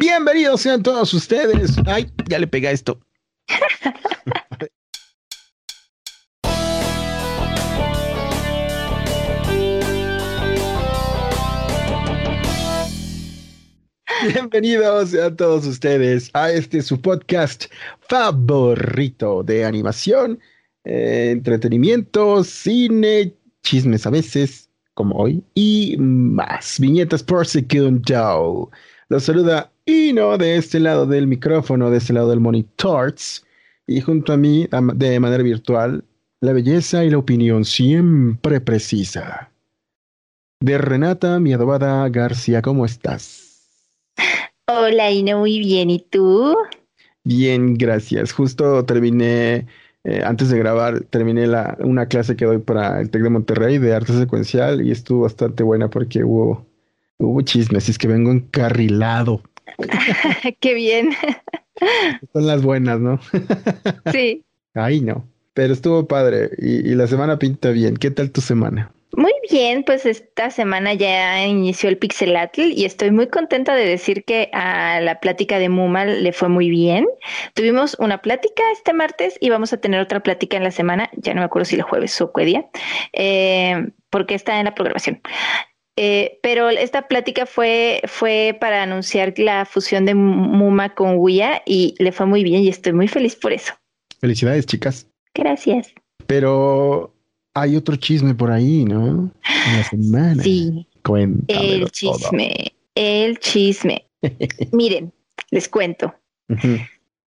Bienvenidos sean todos ustedes. Ay, ya le pega esto. Bienvenidos a todos ustedes a este su podcast favorito de animación, eh, entretenimiento, cine, chismes a veces, como hoy, y más viñetas por segundo. Los saluda Ino de este lado del micrófono, de este lado del monitor, y junto a mí, de manera virtual, la belleza y la opinión siempre precisa. De Renata, mi adobada García, ¿cómo estás? Hola, Ino, muy bien. ¿Y tú? Bien, gracias. Justo terminé, eh, antes de grabar, terminé la, una clase que doy para el TEC de Monterrey de arte secuencial y estuvo bastante buena porque hubo, hubo chismes, es que vengo encarrilado. Qué bien. Son las buenas, ¿no? sí. Ay, no. Pero estuvo padre y, y la semana pinta bien. ¿Qué tal tu semana? Muy bien, pues esta semana ya inició el Pixelatl y estoy muy contenta de decir que a la plática de Muma le fue muy bien. Tuvimos una plática este martes y vamos a tener otra plática en la semana, ya no me acuerdo si el jueves o qué día, eh, porque está en la programación. Eh, pero esta plática fue, fue para anunciar la fusión de Muma con Wia y le fue muy bien y estoy muy feliz por eso. Felicidades, chicas. Gracias. Pero hay otro chisme por ahí, ¿no? En la semana. Sí. el chisme, el chisme. Miren, les cuento.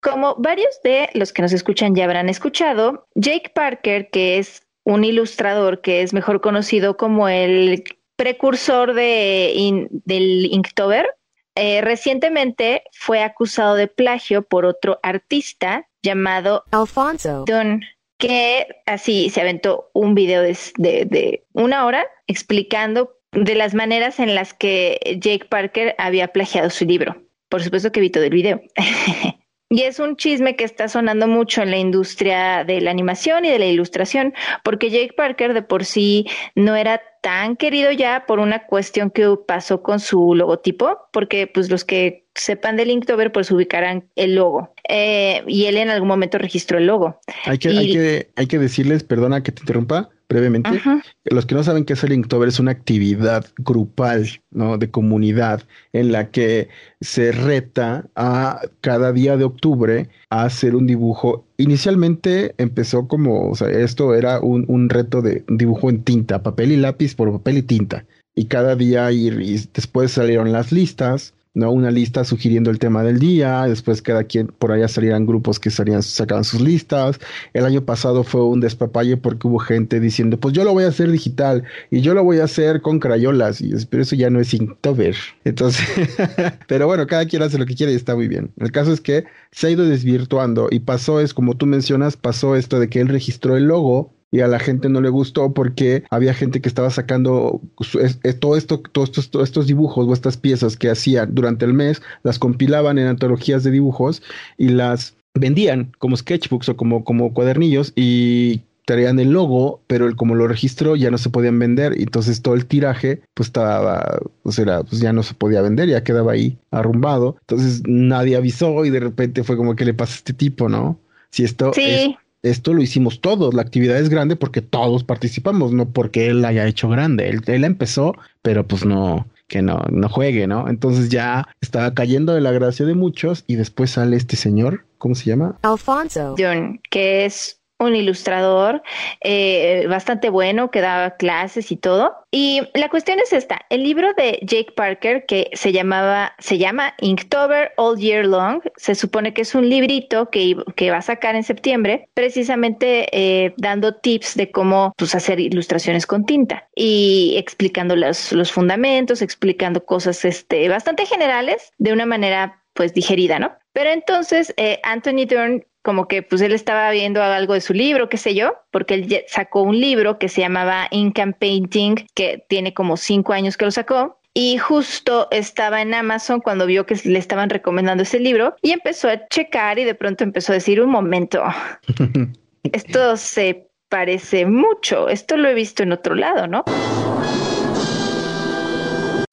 Como varios de los que nos escuchan ya habrán escuchado, Jake Parker, que es un ilustrador que es mejor conocido como el precursor de del Inktober, eh, recientemente fue acusado de plagio por otro artista llamado Alfonso Don que así se aventó un video de, de, una hora explicando de las maneras en las que Jake Parker había plagiado su libro. Por supuesto que vi todo el video. Y es un chisme que está sonando mucho en la industria de la animación y de la ilustración, porque Jake Parker de por sí no era tan querido ya por una cuestión que pasó con su logotipo, porque pues los que sepan del Inktober pues ubicarán el logo. Eh, y él en algún momento registró el logo. Hay que, hay que, hay que decirles, perdona que te interrumpa, brevemente. Los que no saben qué es el Inktober es una actividad grupal, ¿no? De comunidad en la que se reta a cada día de octubre a hacer un dibujo. Inicialmente empezó como, o sea, esto era un, un reto de dibujo en tinta, papel y lápiz por papel y tinta. Y cada día y después salieron las listas ¿no? Una lista sugiriendo el tema del día, después cada quien por allá salían grupos que salían, sacaban sus listas. El año pasado fue un despapalle porque hubo gente diciendo, pues yo lo voy a hacer digital y yo lo voy a hacer con crayolas, y pero eso ya no es Inktober. Entonces, pero bueno, cada quien hace lo que quiere y está muy bien. El caso es que se ha ido desvirtuando y pasó es como tú mencionas, pasó esto de que él registró el logo y a la gente no le gustó porque había gente que estaba sacando todo esto, todos estos, todos estos dibujos o estas piezas que hacían durante el mes, las compilaban en antologías de dibujos y las vendían como sketchbooks o como, como cuadernillos y traían el logo, pero el, como lo registró ya no se podían vender, y entonces todo el tiraje pues estaba, pues era, pues ya no se podía vender, ya quedaba ahí arrumbado, entonces nadie avisó y de repente fue como que le pasa a este tipo, ¿no? Si esto sí esto lo hicimos todos. La actividad es grande porque todos participamos, no porque él haya hecho grande. Él, él empezó, pero pues no, que no, no juegue, ¿no? Entonces ya estaba cayendo de la gracia de muchos y después sale este señor, ¿cómo se llama? Alfonso. John, que es un ilustrador eh, bastante bueno que daba clases y todo. Y la cuestión es esta, el libro de Jake Parker que se llamaba, se llama Inktober All Year Long, se supone que es un librito que, que va a sacar en septiembre, precisamente eh, dando tips de cómo pues, hacer ilustraciones con tinta y explicando los, fundamentos, explicando cosas este, bastante generales de una manera pues digerida, ¿no? Pero entonces eh, Anthony Dern como que pues él estaba viendo algo de su libro, qué sé yo, porque él sacó un libro que se llamaba and Painting, que tiene como cinco años que lo sacó. Y justo estaba en Amazon cuando vio que le estaban recomendando ese libro y empezó a checar y de pronto empezó a decir, un momento, esto se parece mucho, esto lo he visto en otro lado, ¿no?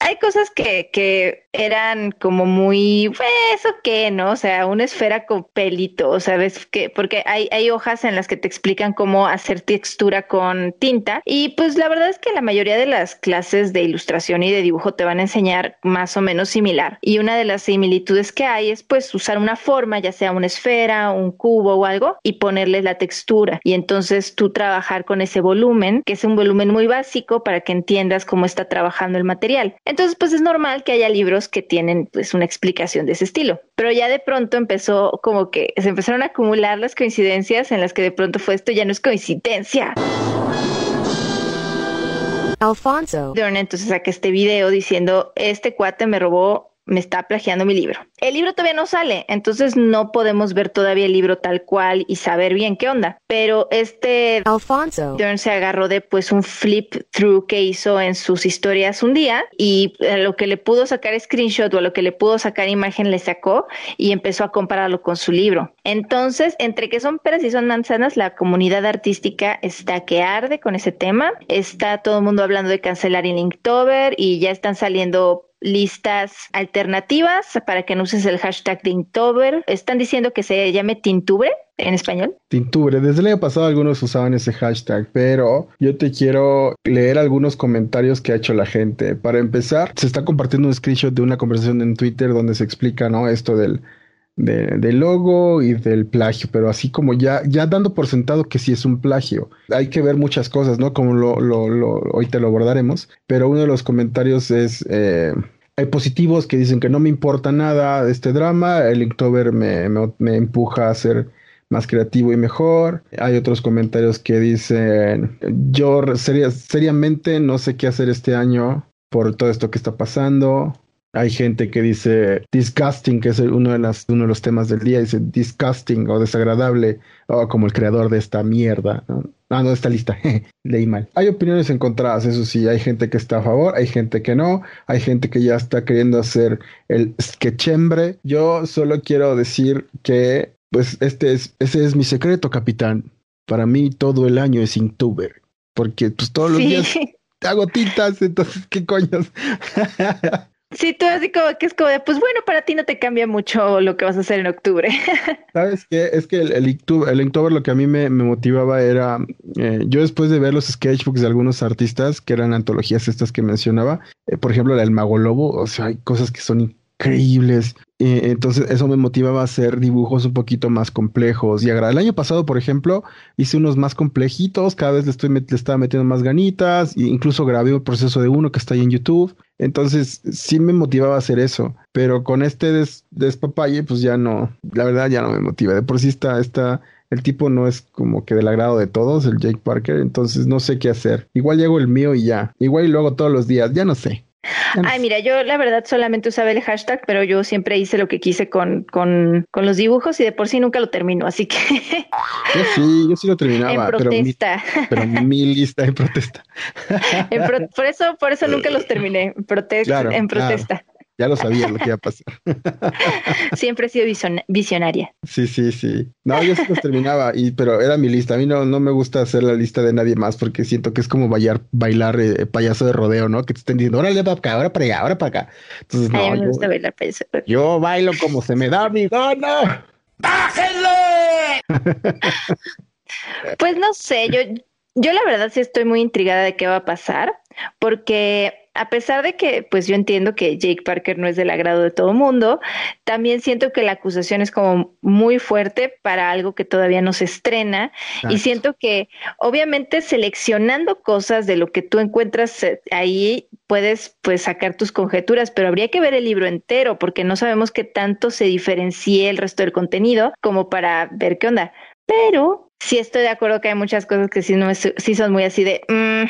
Hay cosas que, que eran como muy, pues, eso qué, ¿no? O sea, una esfera con pelito, ¿sabes? Que, porque hay, hay hojas en las que te explican cómo hacer textura con tinta. Y pues la verdad es que la mayoría de las clases de ilustración y de dibujo te van a enseñar más o menos similar. Y una de las similitudes que hay es pues usar una forma, ya sea una esfera, un cubo o algo, y ponerle la textura. Y entonces tú trabajar con ese volumen, que es un volumen muy básico para que entiendas cómo está trabajando el material. Entonces, pues es normal que haya libros que tienen pues una explicación de ese estilo. Pero ya de pronto empezó como que se empezaron a acumular las coincidencias en las que de pronto fue esto ya no es coincidencia. Alfonso. Entonces saqué este video diciendo, este cuate me robó me está plagiando mi libro. El libro todavía no sale, entonces no podemos ver todavía el libro tal cual y saber bien qué onda. Pero este Alfonso Dern se agarró de pues un flip through que hizo en sus historias un día y a lo que le pudo sacar screenshot o a lo que le pudo sacar imagen le sacó y empezó a compararlo con su libro. Entonces, entre que son peras y son manzanas, la comunidad artística está que arde con ese tema. Está todo el mundo hablando de cancelar el Inktober y ya están saliendo listas alternativas para que no uses el hashtag de Inktober. Están diciendo que se llame Tintubre en español. Tintubre. Desde el año pasado algunos usaban ese hashtag, pero yo te quiero leer algunos comentarios que ha hecho la gente. Para empezar, se está compartiendo un screenshot de una conversación en Twitter donde se explica, ¿no? Esto del del logo y del plagio, pero así como ya, ya dando por sentado que sí es un plagio. Hay que ver muchas cosas, ¿no? Como lo, lo, lo hoy te lo abordaremos, pero uno de los comentarios es... Eh, hay positivos que dicen que no me importa nada de este drama, el Inktober me, me, empuja a ser más creativo y mejor. Hay otros comentarios que dicen, yo seriamente no sé qué hacer este año por todo esto que está pasando. Hay gente que dice disgusting, que es uno de, las, uno de los temas del día, dice disgusting o desagradable, o como el creador de esta mierda. ¿no? Ah, no, esta lista, leí mal. Hay opiniones encontradas, eso sí, hay gente que está a favor, hay gente que no, hay gente que ya está queriendo hacer el sketchembre. Yo solo quiero decir que, pues, este es, ese es mi secreto, capitán. Para mí todo el año es Inktober, porque pues todos los días hago tintas, entonces, ¿qué coños? Sí, tú así como que es como de, pues bueno, para ti no te cambia mucho lo que vas a hacer en octubre. ¿Sabes qué? Es que el, el, lo que a mí me, motivaba era, eh, yo después de ver los sketchbooks de algunos artistas, que eran antologías estas que mencionaba, eh, por ejemplo, la del Mago Lobo, o sea, hay cosas que son increíbles. entonces eso me motivaba a hacer dibujos un poquito más complejos y El año pasado, por ejemplo, hice unos más complejitos, cada vez le, estoy, le estaba metiendo más ganitas, e incluso grabé el proceso de uno que está ahí en YouTube. Entonces sí me motivaba a hacer eso, pero con este des, despapalle pues ya no, la verdad ya no me motiva. De por sí está, está, el tipo no es como que del agrado de todos, el Jake Parker, entonces no sé qué hacer. Igual llego el mío y ya, igual y luego todos los días, ya no sé. Ay, mira, yo la verdad solamente usaba el hashtag, pero yo siempre hice lo que quise con, con, con los dibujos y de por sí nunca lo termino, así que... Yo sí, yo sí lo terminaba. En protesta. Pero mi, pero mi lista en protesta. por eso, por eso nunca los terminé, en, en protesta. Ya lo sabía lo que iba a pasar. Siempre he sido visionaria. Sí, sí, sí. No, yo sí los terminaba, y, pero era mi lista. A mí no, no me gusta hacer la lista de nadie más porque siento que es como bailar, bailar eh, payaso de rodeo, ¿no? Que te estén diciendo, órale para acá, ahora para allá, ahora para acá. Entonces, no. A mí me gusta yo, bailar payaso. Yo bailo como se me da mi gana. ¡Bájenle! pues no sé, yo, yo la verdad sí estoy muy intrigada de qué va a pasar, porque a pesar de que, pues yo entiendo que Jake Parker no es del agrado de todo mundo, también siento que la acusación es como muy fuerte para algo que todavía no se estrena y siento que obviamente seleccionando cosas de lo que tú encuentras eh, ahí puedes pues sacar tus conjeturas, pero habría que ver el libro entero porque no sabemos qué tanto se diferencie el resto del contenido como para ver qué onda. Pero sí estoy de acuerdo que hay muchas cosas que sí, no sí son muy así de... Mm,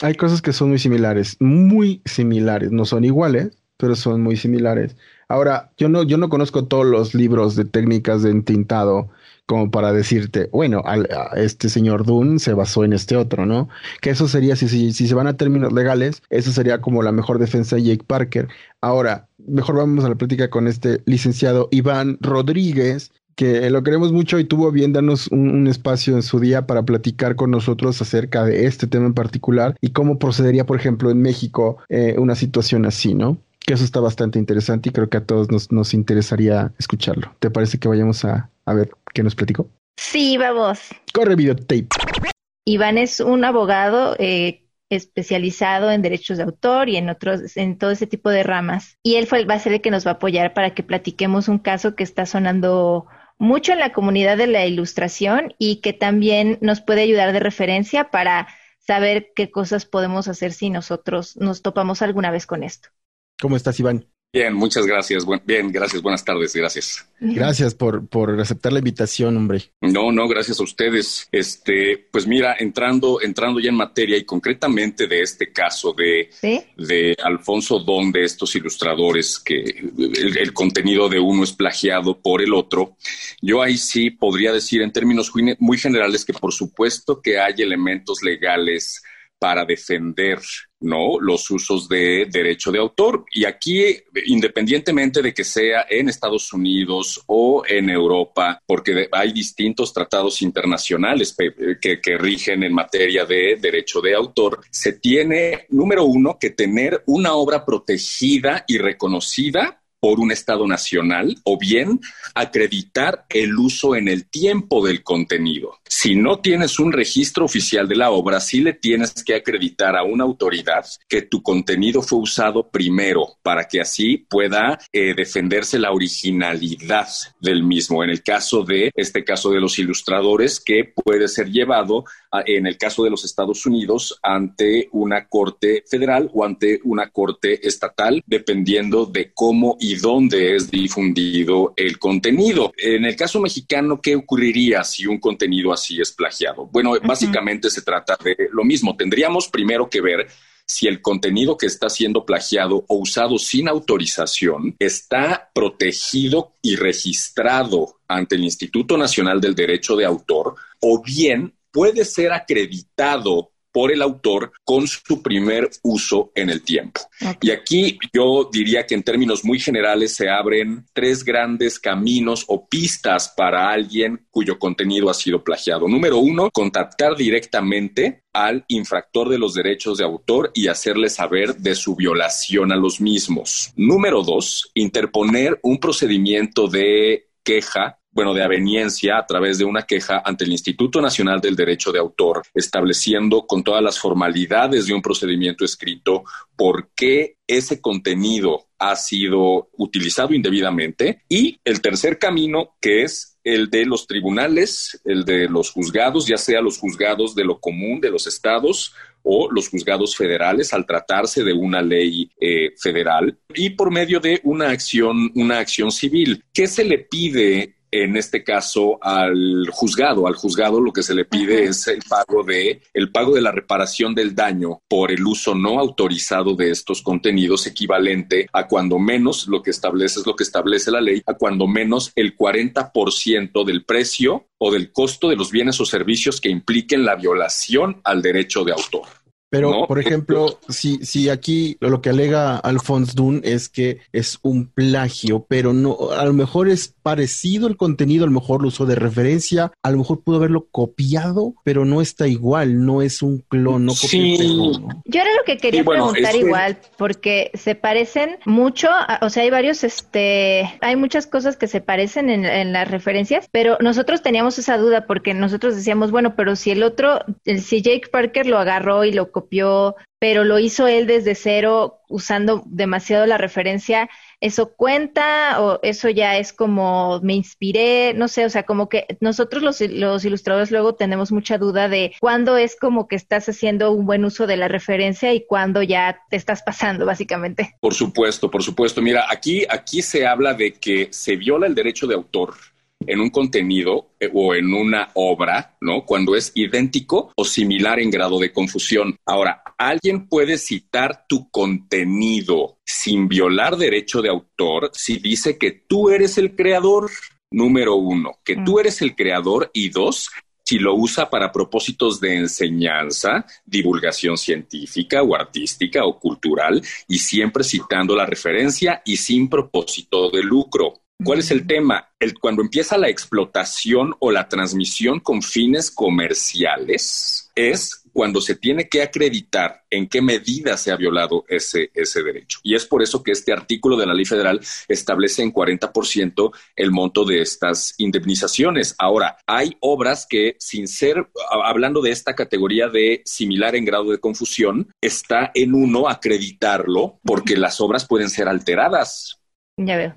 hay cosas que son muy similares, muy similares, no son iguales, pero son muy similares. Ahora, yo no, yo no conozco todos los libros de técnicas de entintado como para decirte, bueno, este señor Dunn se basó en este otro, ¿no? Que eso sería, si, si, si se van a términos legales, eso sería como la mejor defensa de Jake Parker. Ahora, mejor vamos a la plática con este licenciado Iván Rodríguez, que lo queremos mucho y tuvo bien darnos un, espacio en su día para platicar con nosotros acerca de este tema en particular y cómo procedería, por ejemplo, en México eh, una situación así, ¿no? Que eso está bastante interesante y creo que a todos nos, nos interesaría escucharlo. ¿Te parece que vayamos a, a ver qué nos platicó? Sí, vamos. Corre videotape. Iván es un abogado eh, especializado en derechos de autor y en otros, en todo ese tipo de ramas. Y él fue, va a ser el que nos va a apoyar para que platiquemos un caso que está sonando mucho en la comunidad de la ilustración y que también nos puede ayudar de referencia para saber qué cosas podemos hacer si nosotros nos topamos alguna vez con esto. ¿Cómo estás, Iván? Bien, muchas gracias. bien, gracias. Buenas tardes. Gracias. Gracias por, por aceptar la invitación, hombre. No, no, gracias a ustedes. Este, pues mira, entrando, entrando ya en materia y concretamente de este caso de, de Alfonso Don, de estos ilustradores que el, contenido de uno es plagiado por el otro, yo ahí sí podría decir en términos muy generales que por supuesto que hay elementos legales para defender ¿no? los usos de derecho de autor. Y aquí, independientemente de que sea en Estados Unidos o en Europa, porque hay distintos tratados internacionales que, que rigen en materia de derecho de autor, se tiene, número uno, que tener una obra protegida y reconocida por un Estado nacional o bien acreditar el uso en el tiempo del contenido. Si no tienes un registro oficial de la obra, sí le tienes que acreditar a una autoridad que tu contenido fue usado primero para que así pueda eh, defenderse la originalidad del mismo. En el caso de este caso de los ilustradores, que puede ser llevado en el caso de los Estados Unidos ante una corte federal o ante una corte estatal, dependiendo de cómo y dónde es difundido el contenido. En el caso mexicano, ¿qué ocurriría si un contenido así es plagiado? Bueno, básicamente se trata de lo mismo. Tendríamos primero que ver si el contenido que está siendo plagiado o usado sin autorización está protegido y registrado ante el Instituto Nacional del Derecho de Autor o bien puede ser acreditado por el autor con su primer uso en el tiempo. Y aquí yo diría que en términos muy generales se abren tres grandes caminos o pistas para alguien cuyo contenido ha sido plagiado. Número uno, contactar directamente al infractor de los derechos de autor y hacerle saber de su violación a los mismos. Número dos, interponer un procedimiento de queja bueno, de aveniencia a través de una queja ante el Instituto Nacional del Derecho de Autor, estableciendo con todas las formalidades de un procedimiento escrito por qué ese contenido ha sido utilizado indebidamente. Y el tercer camino, que es el de los tribunales, el de los juzgados, ya sea los juzgados de lo común de los estados o los juzgados federales al tratarse de una ley eh, federal y por medio de una acción, una acción civil. ¿Qué se le pide en este caso al juzgado. Al juzgado lo que se le pide es el pago de el pago de la reparación del daño por el uso no autorizado de estos contenidos equivalente a cuando menos lo que establece es lo que establece la ley, a cuando menos el 40% del precio o del costo de los bienes o servicios que impliquen la violación al derecho de autor. Pero, por ejemplo, si, si aquí lo que alega Alphonse Dun es que es un plagio, pero no, a lo mejor es parecido el contenido, a lo mejor lo usó de referencia, a lo mejor pudo haberlo copiado, pero no está igual, no es un clon, no sí. Yo era lo que quería preguntar igual, porque se parecen mucho, o sea, hay varios, este, hay muchas cosas que se parecen en, en las referencias, pero nosotros teníamos esa duda porque nosotros decíamos, bueno, pero si el otro, si Jake Parker lo agarró y lo copió, pero lo hizo él desde cero usando demasiado la referencia, ¿eso cuenta o eso ya es como me inspiré? No sé, o sea, como que nosotros los, los ilustradores luego tenemos mucha duda de cuándo es como que estás haciendo un buen uso de la referencia y cuándo ya te estás pasando, básicamente. Por supuesto, por supuesto. Mira, aquí, aquí se habla de que se viola el derecho de autor en un contenido eh, o en una obra, ¿no? Cuando es idéntico o similar en grado de confusión. Ahora, alguien puede citar tu contenido sin violar derecho de autor si dice que tú eres el creador, número uno, que tú mm. eres el creador y dos, si lo usa para propósitos de enseñanza, divulgación científica o artística o cultural y siempre citando la referencia y sin propósito de lucro. ¿Cuál es el tema? El, cuando empieza la explotación o la transmisión con fines comerciales, es cuando se tiene que acreditar en qué medida se ha violado ese, ese derecho. Y es por eso que este artículo de la ley federal establece en 40% el monto de estas indemnizaciones. Ahora, hay obras que, sin ser, hablando de esta categoría de similar en grado de confusión, está en uno acreditarlo porque las obras pueden ser alteradas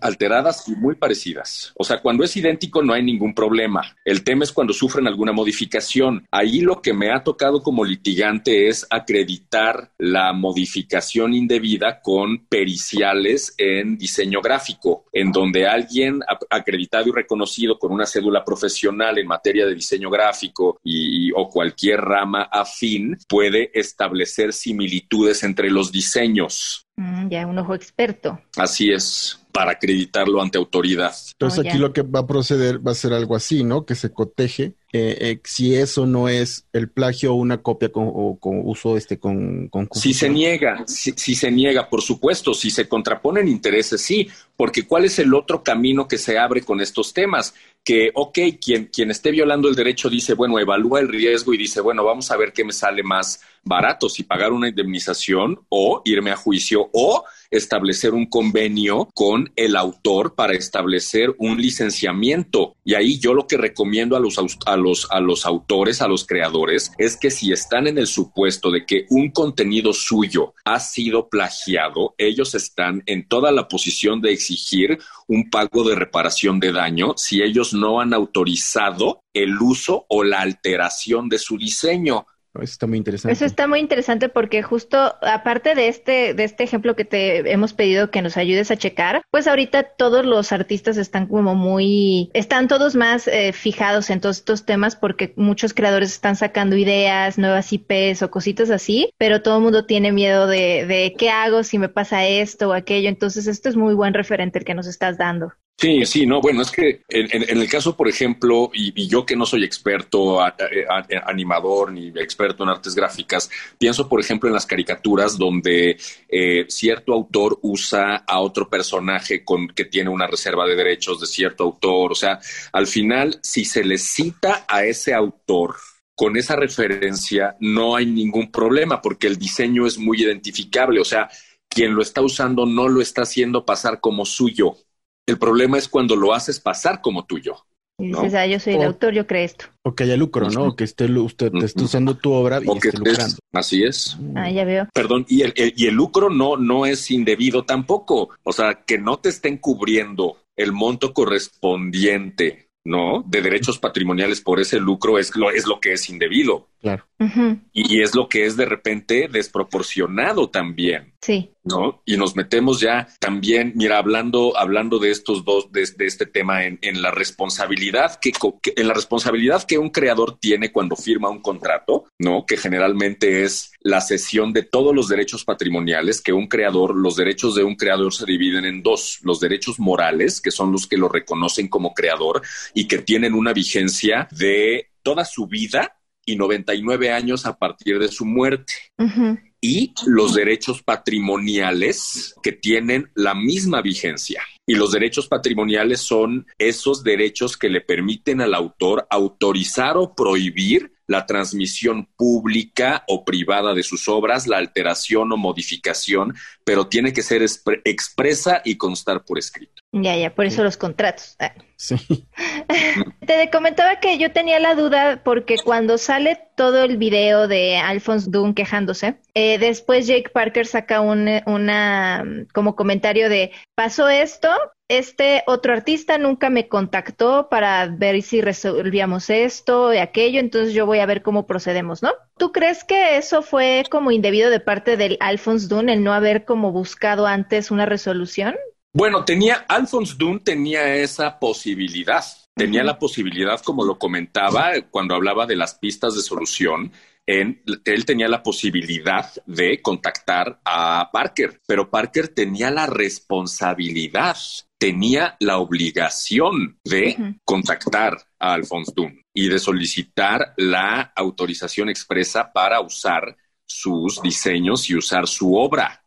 Alteradas y muy parecidas. O sea, cuando es idéntico no hay ningún problema. El tema es cuando sufren alguna modificación. Ahí lo que me ha tocado como litigante es acreditar la modificación indebida con periciales en diseño gráfico, en donde alguien acreditado y reconocido con una cédula profesional en materia de diseño gráfico y, o cualquier rama afín puede establecer similitudes entre los diseños. Mm, ya, un ojo experto. Así es para acreditarlo ante autoridad. Entonces oh, aquí lo que va a proceder va a ser algo así, ¿no? Que se coteje eh, eh, si eso no es el plagio o una copia con, o con uso este con, con si se niega si, si, se niega por supuesto si se contraponen intereses sí porque cuál es el otro camino que se abre con estos temas que ok quien quien esté violando el derecho dice bueno evalúa el riesgo y dice bueno vamos a ver qué me sale más barato si pagar una indemnización o irme a juicio o establecer un convenio con el autor para establecer un licenciamiento. Y ahí yo lo que recomiendo a los, a los, a los autores, a los creadores, es que si están en el supuesto de que un contenido suyo ha sido plagiado, ellos están en toda la posición de exigir un pago de reparación de daño si ellos no han autorizado el uso o la alteración de su diseño. Eso está muy interesante. Eso está muy interesante porque justo aparte de este, de este ejemplo que te hemos pedido que nos ayudes a checar, pues ahorita todos los artistas están como muy, están todos más eh, fijados en todos estos temas porque muchos creadores están sacando ideas, nuevas IPs o cositas así, pero todo el mundo tiene miedo de, de qué hago si me pasa esto o aquello. Entonces esto es muy buen referente el que nos estás dando. Sí, sí, no, bueno, es que en, el caso, por ejemplo, y, yo que no soy experto animador ni experto en artes gráficas, pienso, por ejemplo, en las caricaturas donde eh, cierto autor usa a otro personaje con que tiene una reserva de derechos de cierto autor. O sea, al final, si se le cita a ese autor, con esa referencia no hay ningún problema porque el diseño es muy identificable. O sea, quien lo está usando no lo está haciendo pasar como suyo. El problema es cuando lo haces pasar como tuyo. Y dices, ah, yo soy el autor, yo creo esto. O que haya lucro, ¿no? O que esté usted esté usando tu obra y esté lucrando. así es. Ah, ya veo. Perdón, y el, y el lucro no, no es indebido tampoco. O sea, que no te estén cubriendo el monto correspondiente, ¿no? De derechos patrimoniales por ese lucro es lo, es lo que es indebido. Claro. y, es lo que es de repente desproporcionado también. Sí. ¿No? Y nos metemos ya también, mira, hablando, hablando de estos dos, de, este tema en, en la responsabilidad que, en la responsabilidad que un creador tiene cuando firma un contrato, ¿no? Que generalmente es la cesión de todos los derechos patrimoniales, que un creador, los derechos de un creador se dividen en dos, los derechos morales, que son los que lo reconocen como creador y que tienen una vigencia de toda su vida y 99 años a partir de su muerte. Y los derechos patrimoniales que tienen la misma vigencia. Y los derechos patrimoniales son esos derechos que le permiten al autor autorizar o prohibir la transmisión pública o privada de sus obras, la alteración o modificación, pero tiene que ser expresa y constar por escrito. Ya, ya, por eso los contratos. Ah. Sí. Te comentaba que yo tenía la duda porque cuando sale todo el video de Alphonse Dunn quejándose, eh, después Jake Parker saca un una como comentario de pasó esto, este otro artista nunca me contactó para ver si resolvíamos esto y aquello, entonces yo voy a ver cómo procedemos, ¿no? ¿Tú crees que eso fue como indebido de parte del Alphonse Dunn el no haber como buscado antes una resolución? Bueno, tenía, Alphonse Dunn tenía esa posibilidad. Tenía la posibilidad, como lo comentaba cuando hablaba de las pistas de solución, en, él tenía la posibilidad de contactar a Parker, pero Parker tenía la responsabilidad, tenía la obligación de contactar a Alphonse Dunn y de solicitar la autorización expresa para usar sus diseños y usar su obra.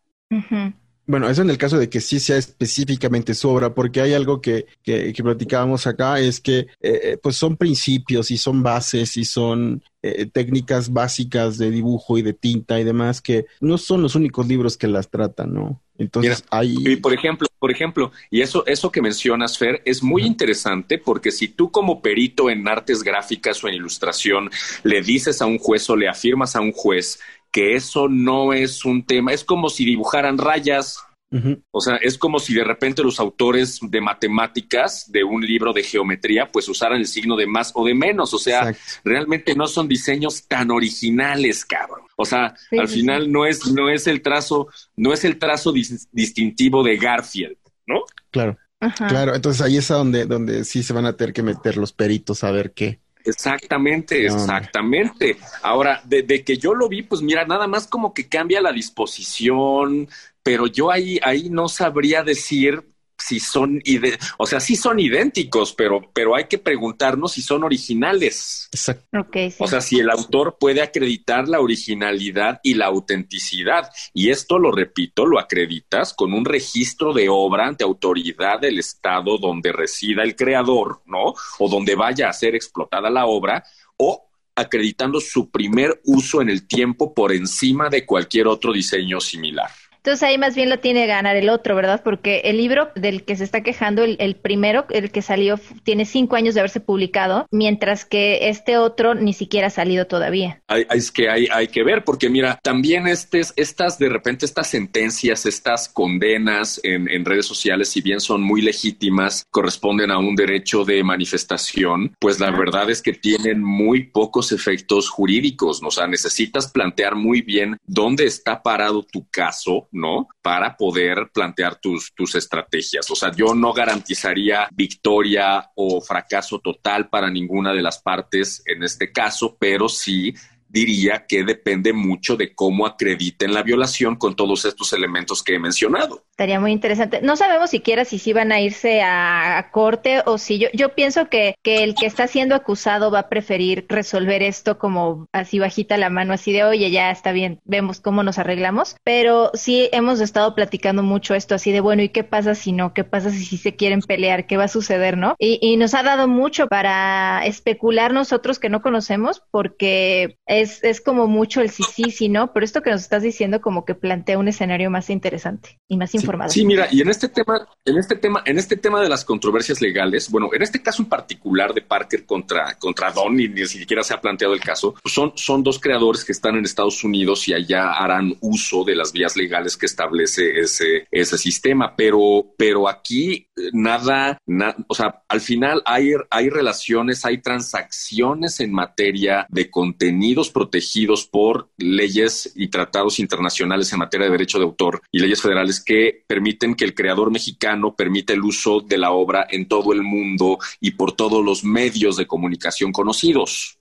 Bueno, eso en el caso de que sí sea específicamente su obra, porque hay algo que, que, platicábamos acá, es que eh, eh, pues son principios y son bases y son eh, técnicas básicas de dibujo y de tinta y demás que no son los únicos libros que las tratan, ¿no? Entonces hay... Y por ejemplo, por ejemplo, y eso, eso que mencionas, Fer, es muy interesante porque si tú como perito en artes gráficas o en ilustración le dices a un juez o le afirmas a un juez que eso no es un tema, es como si dibujaran rayas, o sea, es como si de repente los autores de matemáticas de un libro de geometría pues usaran el signo de más o de menos. O sea, realmente no son diseños tan originales, cabrón. O sea, al final no es, no es el trazo, no es el trazo distintivo de Garfield, ¿no? Claro. Claro, entonces ahí es donde, donde sí se van a tener que meter los peritos a ver qué. Exactamente, exactamente. Ahora, de, de, que yo lo vi, pues mira, nada más como que cambia la disposición, pero yo ahí, ahí no sabría decir si son, o sea, sí son idénticos, pero, pero hay que preguntarnos si son originales. Exacto. O sea, si el autor puede acreditar la originalidad y la autenticidad. Y esto, lo repito, lo acreditas con un registro de obra ante autoridad del Estado donde resida el creador, ¿no? O donde vaya a ser explotada la obra, o acreditando su primer uso en el tiempo por encima de cualquier otro diseño similar. Entonces ahí más bien lo tiene que ganar el otro, ¿verdad? Porque el libro del que se está quejando, el, primero, el que salió, tiene cinco años de haberse publicado, mientras que este otro ni siquiera ha salido todavía. Hay, es que hay, hay que ver, porque mira, también estes, estas, de repente, estas sentencias, estas condenas en, en redes sociales, si bien son muy legítimas, corresponden a un derecho de manifestación, pues la verdad es que tienen muy pocos efectos jurídicos. O sea, necesitas plantear muy bien dónde está parado tu caso ¿no? Para poder plantear tus, tus estrategias. O sea, yo no garantizaría victoria o fracaso total para ninguna de las partes en este caso, pero sí diría que depende mucho de cómo acrediten la violación con todos estos elementos que he mencionado. Estaría muy interesante. No sabemos siquiera si sí van a irse a, corte o si yo, yo pienso que, que, el que está siendo acusado va a preferir resolver esto como así bajita la mano, así de oye, ya está bien, vemos cómo nos arreglamos. Pero sí hemos estado platicando mucho esto así de bueno, ¿y qué pasa si no? ¿Qué pasa si, si se quieren pelear? ¿Qué va a suceder, no? Y, y nos ha dado mucho para especular nosotros que no conocemos porque es, es como mucho el sí, sí, sí, no, pero esto que nos estás diciendo como que plantea un escenario más interesante y más informado. Sí, mira, y en este tema, en este tema, en este tema de las controversias legales, bueno, en este caso en particular de Parker contra, contra ni siquiera se ha planteado el caso, pues son, son dos creadores que están en Estados Unidos y allá harán uso de las vías legales que establece ese, ese sistema, pero, pero aquí nada, o sea, al final hay, hay relaciones, hay transacciones en materia de contenidos protegidos por leyes y tratados internacionales en materia de derecho de autor y leyes federales que permiten que el creador mexicano permita el uso de la obra en todo el mundo y por todos los medios de comunicación conocidos.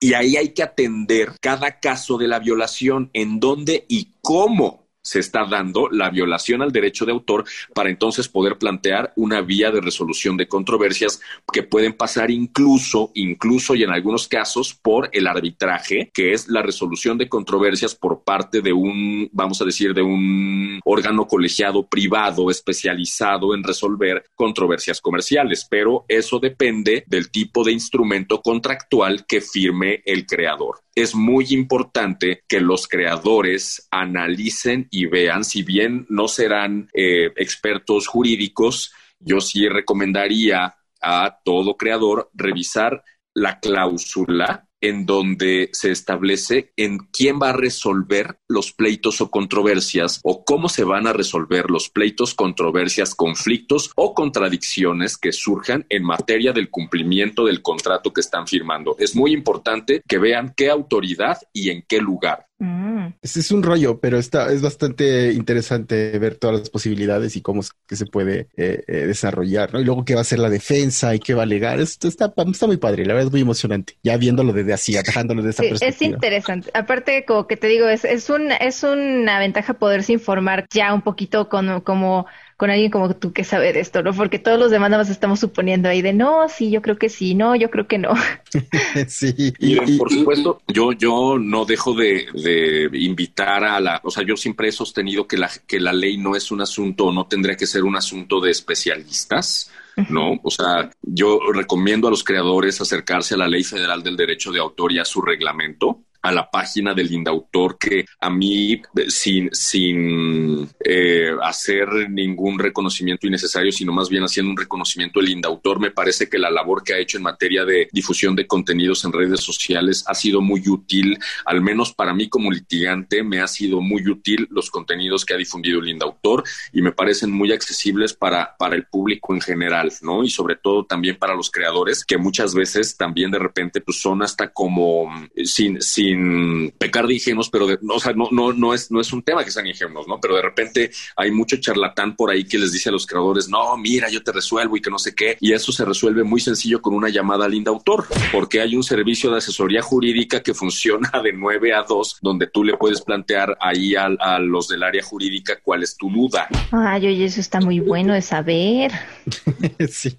Y ahí hay que atender cada caso de la violación, en dónde y cómo se está dando la violación al derecho de autor para entonces poder plantear una vía de resolución de controversias que pueden pasar incluso, incluso y en algunos casos por el arbitraje, que es la resolución de controversias por parte de un, vamos a decir, de un órgano colegiado privado especializado en resolver controversias comerciales. Pero eso depende del tipo de instrumento contractual que firme el creador es muy importante que los creadores analicen y vean, si bien no serán eh, expertos jurídicos, yo sí recomendaría a todo creador revisar la cláusula en donde se establece en quién va a resolver los pleitos o controversias o cómo se van a resolver los pleitos, controversias, conflictos o contradicciones que surjan en materia del cumplimiento del contrato que están firmando. Es muy importante que vean qué autoridad y en qué lugar. Mm. Es un rollo, pero está, es bastante interesante ver todas las posibilidades y cómo que se puede eh, eh, desarrollar, ¿no? Y luego qué va a ser la defensa y qué va a alegar. Esto está, está muy padre, la verdad es muy emocionante. Ya viéndolo desde así, atajándolo de esa perspectiva. Es interesante. Aparte, como que te digo, es, es, un, es una ventaja poderse informar ya un poquito con, como con alguien como tú que sabe de esto, ¿no? Porque todos los demás nada más estamos suponiendo ahí de no, sí, yo creo que sí, no, yo creo que no. sí. Y, por supuesto, yo, yo no dejo de, de, invitar a la, o sea, yo siempre he sostenido que la, que la ley no es un asunto, o no tendría que ser un asunto de especialistas. ¿no? O sea, yo recomiendo a los creadores acercarse a la Ley Federal del Derecho de Autor y a su reglamento a la página del Indautor que a mí sin, sin eh, hacer ningún reconocimiento innecesario, sino más bien haciendo un reconocimiento del Indautor, me parece que la labor que ha hecho en materia de difusión de contenidos en redes sociales ha sido muy útil, al menos para mí como litigante me ha sido muy útil los contenidos que ha difundido el Indautor y me parecen muy accesibles para, para el público en general, ¿no? Y sobre todo también para los creadores que muchas veces también de repente pues son hasta como sin, sin sin pecar de ingenuos, pero de, o sea, no, no, no, es, no es un tema que sean ingenuos, ¿no? Pero de repente hay mucho charlatán por ahí que les dice a los creadores, no, mira, yo te resuelvo y que no sé qué. Y eso se resuelve muy sencillo con una llamada al Indautor, porque hay un servicio de asesoría jurídica que funciona de 9 a 2, donde tú le puedes plantear ahí a, a los del área jurídica cuál es tu duda. Ay, oye, eso está muy bueno de saber. sí.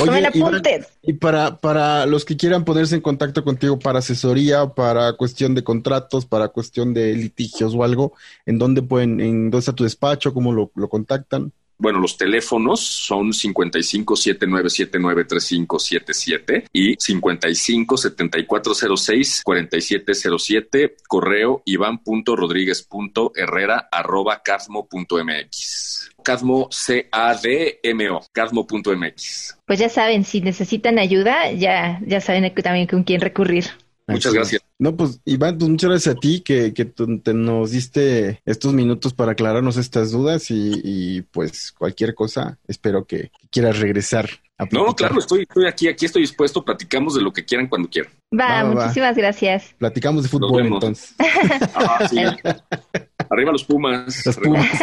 Oye, y, y para, para los que quieran ponerse en contacto contigo para asesoría, para para cuestión de contratos, para cuestión de litigios o algo, ¿en dónde pueden, en dónde está tu despacho, cómo lo, lo contactan? Bueno, los teléfonos son 55 7979 3577 y 55 7406 4707, correo iván.rodríguez.herrera arroba casmo.mx. Casmo C-A-D-M-O, casmo.mx. Pues ya saben, si necesitan ayuda, ya, ya saben también con quién recurrir. Muchas gracias. No, pues Iván, pues muchas gracias a ti que, que te nos diste estos minutos para aclararnos estas dudas y, y pues cualquier cosa, espero que, quieras regresar. A no, claro, estoy, estoy aquí, aquí estoy dispuesto, platicamos de lo que quieran cuando quieran. Va, muchísimas gracias. Platicamos de fútbol entonces. Ah, sí. Arriba los Pumas. Los Pumas.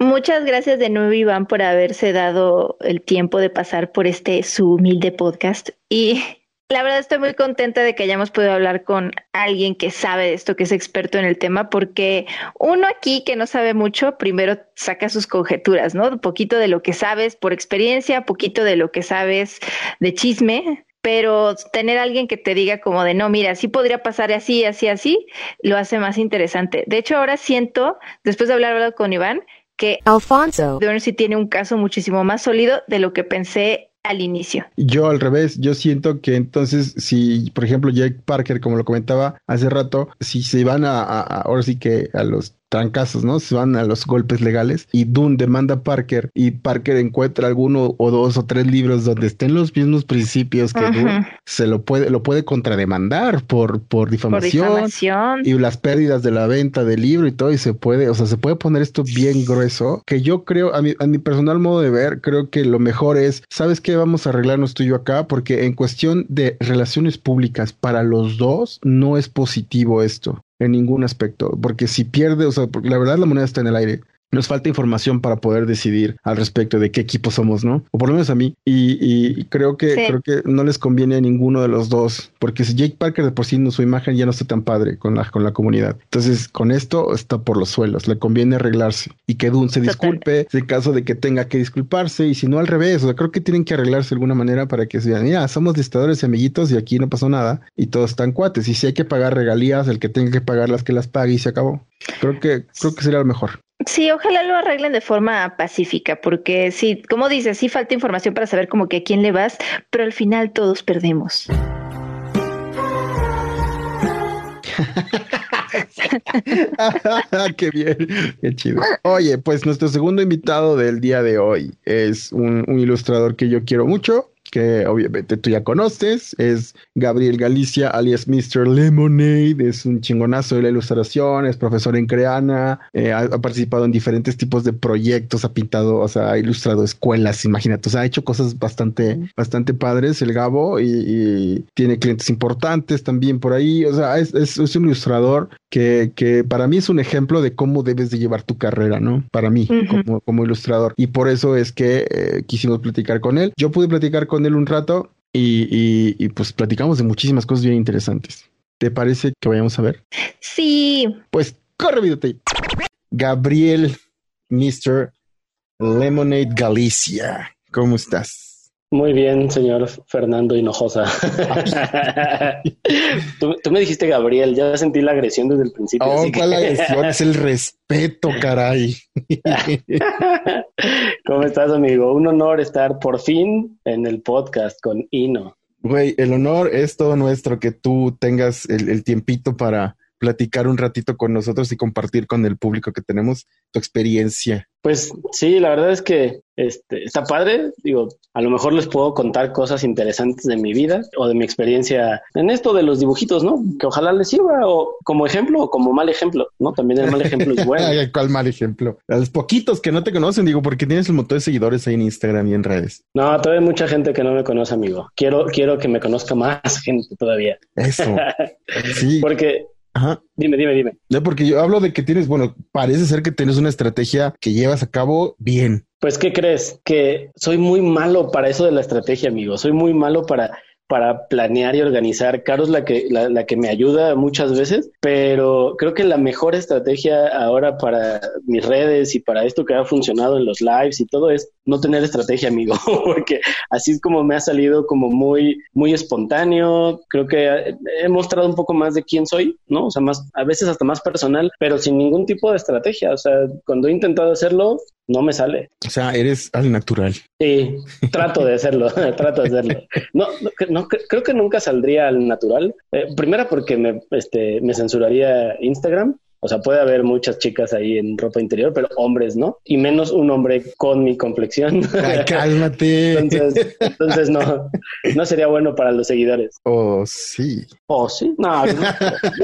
Muchas gracias de nuevo, Iván, por haberse dado el tiempo de pasar por este su humilde podcast. Y la verdad estoy muy contenta de que hayamos podido hablar con alguien que sabe esto, que es experto en el tema, porque uno aquí que no sabe mucho, primero saca sus conjeturas, ¿no? Un poquito de lo que sabes por experiencia, poquito de lo que sabes de chisme, pero tener a alguien que te diga como de no, mira, sí podría pasar así, así, así, lo hace más interesante. De hecho, ahora siento, después de hablar hablado con Iván, que Alfonso sí tiene un caso muchísimo más sólido de lo que pensé al inicio. Yo al revés, yo siento que entonces si, por ejemplo, Jake Parker, como lo comentaba hace rato, si se van a, a ahora sí que a los trancazos, ¿no? Se van a los golpes legales y Dune demanda a Parker y Parker encuentra alguno o dos o tres libros donde estén los mismos principios que Dune, se lo puede, lo puede contrademandar por, por difamación, y las pérdidas de la venta del libro y todo y se puede, o sea, se puede poner esto bien grueso que yo creo, a mi, a mi personal modo de ver, creo que lo mejor es, ¿sabes qué? Vamos a arreglarnos tú y yo acá porque en cuestión de relaciones públicas para los dos no es positivo esto en ningún aspecto, porque si pierde, o sea, la verdad la moneda está en el aire nos falta información para poder decidir al respecto de qué equipo somos, ¿no? O por lo menos a mí. Y, creo que creo que no les conviene a ninguno de los dos, porque si Jake Parker de por sí no, su imagen ya no está tan padre con la, con la comunidad. Entonces, con esto está por los suelos. Le conviene arreglarse y que Dune se disculpe en caso de que tenga que disculparse y si no al revés. O sea, creo que tienen que arreglarse de alguna manera para que se vean, mira, somos dictadores y amiguitos y aquí no pasó nada y todos están cuates. Y si hay que pagar regalías, el que tenga que pagar las que las pague y se acabó. Creo que creo que sería lo mejor. Sí, ojalá lo arreglen de forma pacífica, porque sí, como dices, sí falta información para saber como que a quién le vas, pero al final todos perdemos. qué bien, qué chido. Oye, pues nuestro segundo invitado del día de hoy es un, un ilustrador que yo quiero mucho, que obviamente tú ya conoces, es Gabriel Galicia, alias Mr. Lemonade, es un chingonazo de la ilustración, es profesor en Creana, eh, ha, participado en diferentes tipos de proyectos, ha pintado, o sea, ha ilustrado escuelas, imagínate, o sea, ha hecho cosas bastante, bastante padres el Gabo y, tiene clientes importantes también por ahí, o sea, es, es, un ilustrador que, que, para mí es un ejemplo de cómo debes de llevar tu carrera, ¿no? Para mí, como, como, ilustrador. Y por eso es que eh, quisimos platicar con él. Yo pude platicar con él un rato y, pues platicamos de muchísimas cosas bien interesantes. ¿Te parece que vayamos a ver? Sí. Pues corre videotape. Gabriel, Mr. Lemonade Galicia. ¿Cómo estás? Muy bien, señor Fernando Hinojosa. tú, me dijiste Gabriel, ya sentí la agresión desde el principio. Oh, ¿cuál agresión? es el respeto, caray. ¿Cómo estás, amigo? Un honor estar por fin en el podcast con Hino. Güey, el honor es todo nuestro que tú tengas el tiempito para platicar un ratito con nosotros y compartir con el público que tenemos tu experiencia. Pues sí, la verdad es que este, está padre. Digo, a lo mejor les puedo contar cosas interesantes de mi vida o de mi experiencia en esto de los dibujitos, ¿no? Que ojalá les sirva o como ejemplo o como mal ejemplo, ¿no? También el mal ejemplo es bueno. ¿Cuál mal ejemplo? A los poquitos que no te conocen, digo, porque tienes un montón de seguidores ahí en Instagram y en redes. No, todavía hay mucha gente que no me conoce, amigo. Quiero, quiero que me conozca más gente todavía. Eso. sí. Porque Ajá. Dime, dime, dime. Ya porque yo hablo de que tienes, bueno, parece ser que tienes una estrategia que llevas a cabo bien. Pues, ¿qué crees? Que soy muy malo para eso de la estrategia, amigo. Soy muy malo para para planear y organizar. Caro es la que, la, que me ayuda muchas veces, pero creo que la mejor estrategia ahora para mis redes y para esto que ha funcionado en los lives y todo es no tener estrategia, amigo, porque así es como me ha salido como muy, muy espontáneo. Creo que he mostrado un poco más de quién soy, ¿no? O sea, más, a veces hasta más personal, pero sin ningún tipo de estrategia. O sea, cuando he intentado hacerlo, no me sale. O sea, eres al natural. Sí, trato de hacerlo, trato de hacerlo. No, no, creo que nunca saldría al natural. Eh, primera porque me, este, me censuraría Instagram o sea, puede haber muchas chicas ahí en ropa interior, pero hombres no. Y menos un hombre con mi complexión. Ay, cálmate. entonces, entonces no, no sería bueno para los seguidores. Oh, sí. Oh, sí. No, no,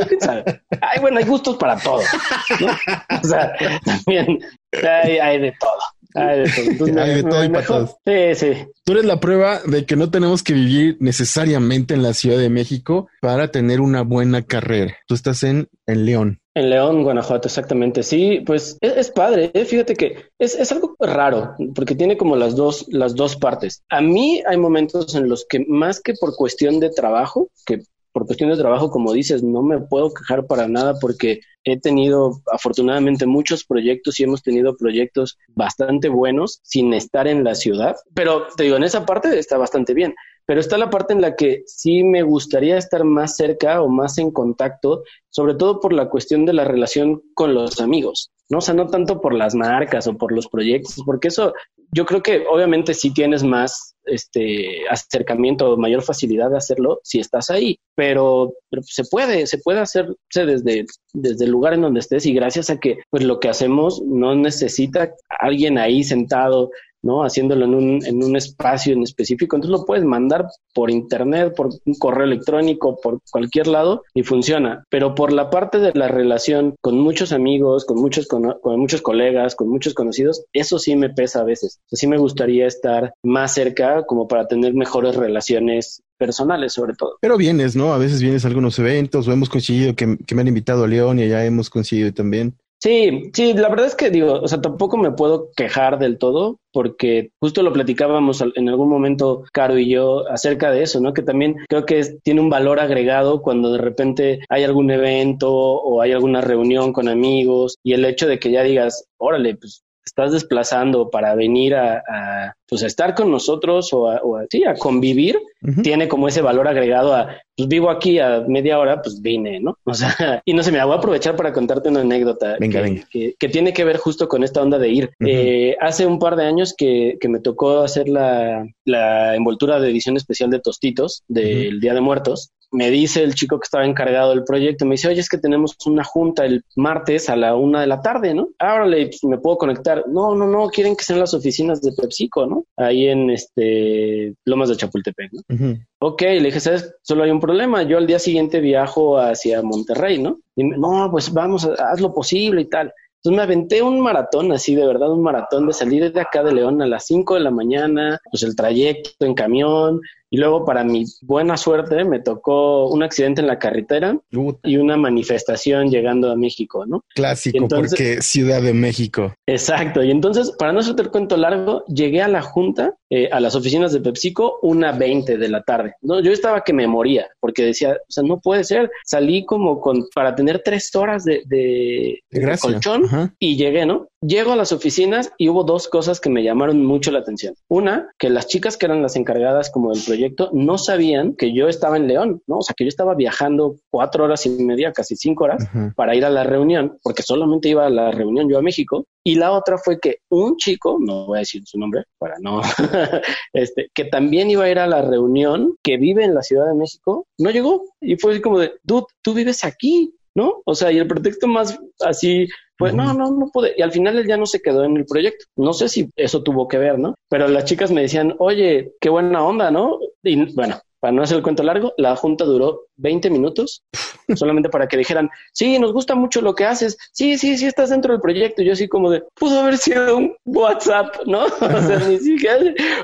¿quién sabe? Ay, bueno, hay gustos para todo. O sea, también hay, hay de todo. Hay de todo. hay de todo y Sí, sí. Tú eres la prueba de que no tenemos que vivir necesariamente en la Ciudad de México para tener una buena carrera. Tú estás en, en León. En León, Guanajuato, exactamente. Sí, pues es, padre. ¿eh? Fíjate que es, es, algo raro porque tiene como las dos, las dos partes. A mí hay momentos en los que más que por cuestión de trabajo, que por cuestión de trabajo, como dices, no me puedo quejar para nada porque he tenido afortunadamente muchos proyectos y hemos tenido proyectos bastante buenos sin estar en la ciudad. Pero te digo, en esa parte está bastante bien. Pero está la parte en la que sí me gustaría estar más cerca o más en contacto, sobre todo por la cuestión de la relación con los amigos, ¿no? O sea, no tanto por las marcas o por los proyectos, porque eso yo creo que obviamente sí tienes más este acercamiento o mayor facilidad de hacerlo si estás ahí, pero, se puede, se puede hacerse desde, desde el lugar en donde estés y gracias a que pues lo que hacemos no necesita alguien ahí sentado ¿no? Haciéndolo en un, en un espacio en específico. Entonces lo puedes mandar por internet, por un correo electrónico, por cualquier lado y funciona. Pero por la parte de la relación con muchos amigos, con muchos, con, muchos colegas, con muchos conocidos, eso sí me pesa a veces. O sí me gustaría estar más cerca como para tener mejores relaciones personales sobre todo. Pero vienes, ¿no? A veces vienes a algunos eventos o hemos conseguido que, que me han invitado a León y allá hemos conseguido también. Sí, sí, la verdad es que digo, o sea, tampoco me puedo quejar del todo porque justo lo platicábamos en algún momento, Caro y yo, acerca de eso, ¿no? Que también creo que tiene un valor agregado cuando de repente hay algún evento o hay alguna reunión con amigos y el hecho de que ya digas, órale, pues estás desplazando para venir a, pues a estar con nosotros o a, a convivir, tiene como ese valor agregado a, pues vivo aquí a media hora, pues vine, ¿no? O sea, y no sé, me voy a aprovechar para contarte una anécdota que, Que, tiene que ver justo con esta onda de ir. Eh, hace un par de años que, que me tocó hacer la, la, envoltura de edición especial de Tostitos del Día de Muertos me dice el chico que estaba encargado del proyecto, me dice, oye, es que tenemos una junta el martes a la una de la tarde, ¿no? Ahora pues, me puedo conectar. No, no, no, quieren que sean las oficinas de PepsiCo, ¿no? Ahí en este Lomas de Chapultepec, ¿no? Ok, le dije, ¿sabes? Solo hay un problema. Yo al día siguiente viajo hacia Monterrey, ¿no? Y no, pues vamos, haz lo posible y tal. Entonces me aventé un maratón, así de verdad, un maratón de salir de acá de León a las 5 de la mañana, pues el trayecto en camión, y luego, para mi buena suerte, me tocó un accidente en la carretera y una manifestación llegando a México, ¿no? Clásico, porque Ciudad de México. Exacto. Y entonces, para no hacerte el cuento largo, llegué a la junta, eh, a las oficinas de PepsiCo, una 20 de la tarde. No, yo estaba que me moría, porque decía, o sea, no puede ser. Salí como con, para tener tres horas de, de, colchón y llegué, ¿no? Llego a las oficinas y hubo dos cosas que me llamaron mucho la atención. Una, que las chicas que eran las encargadas como del proyecto no sabían que yo estaba en León, ¿no? O sea, que yo estaba viajando cuatro horas y media, casi cinco horas, para ir a la reunión, porque solamente iba a la reunión yo a México. Y la otra fue que un chico, no voy a decir su nombre para no, este, que también iba a ir a la reunión, que vive en la Ciudad de México, no llegó. Y fue así como de, dude, tú vives aquí, ¿no? O sea, y el pretexto más así fue, no, no, no pude. Y al final él ya no se quedó en el proyecto. No sé si eso tuvo que ver, ¿no? Pero las chicas me decían, oye, qué buena onda, ¿no? Y bueno, para no hacer el cuento largo, la junta duró 20 minutos solamente para que dijeran, sí, nos gusta mucho lo que haces, sí, sí, sí, estás dentro del proyecto. Y yo así como de, pudo haber sido un WhatsApp, ¿no? o sea, ni siquiera,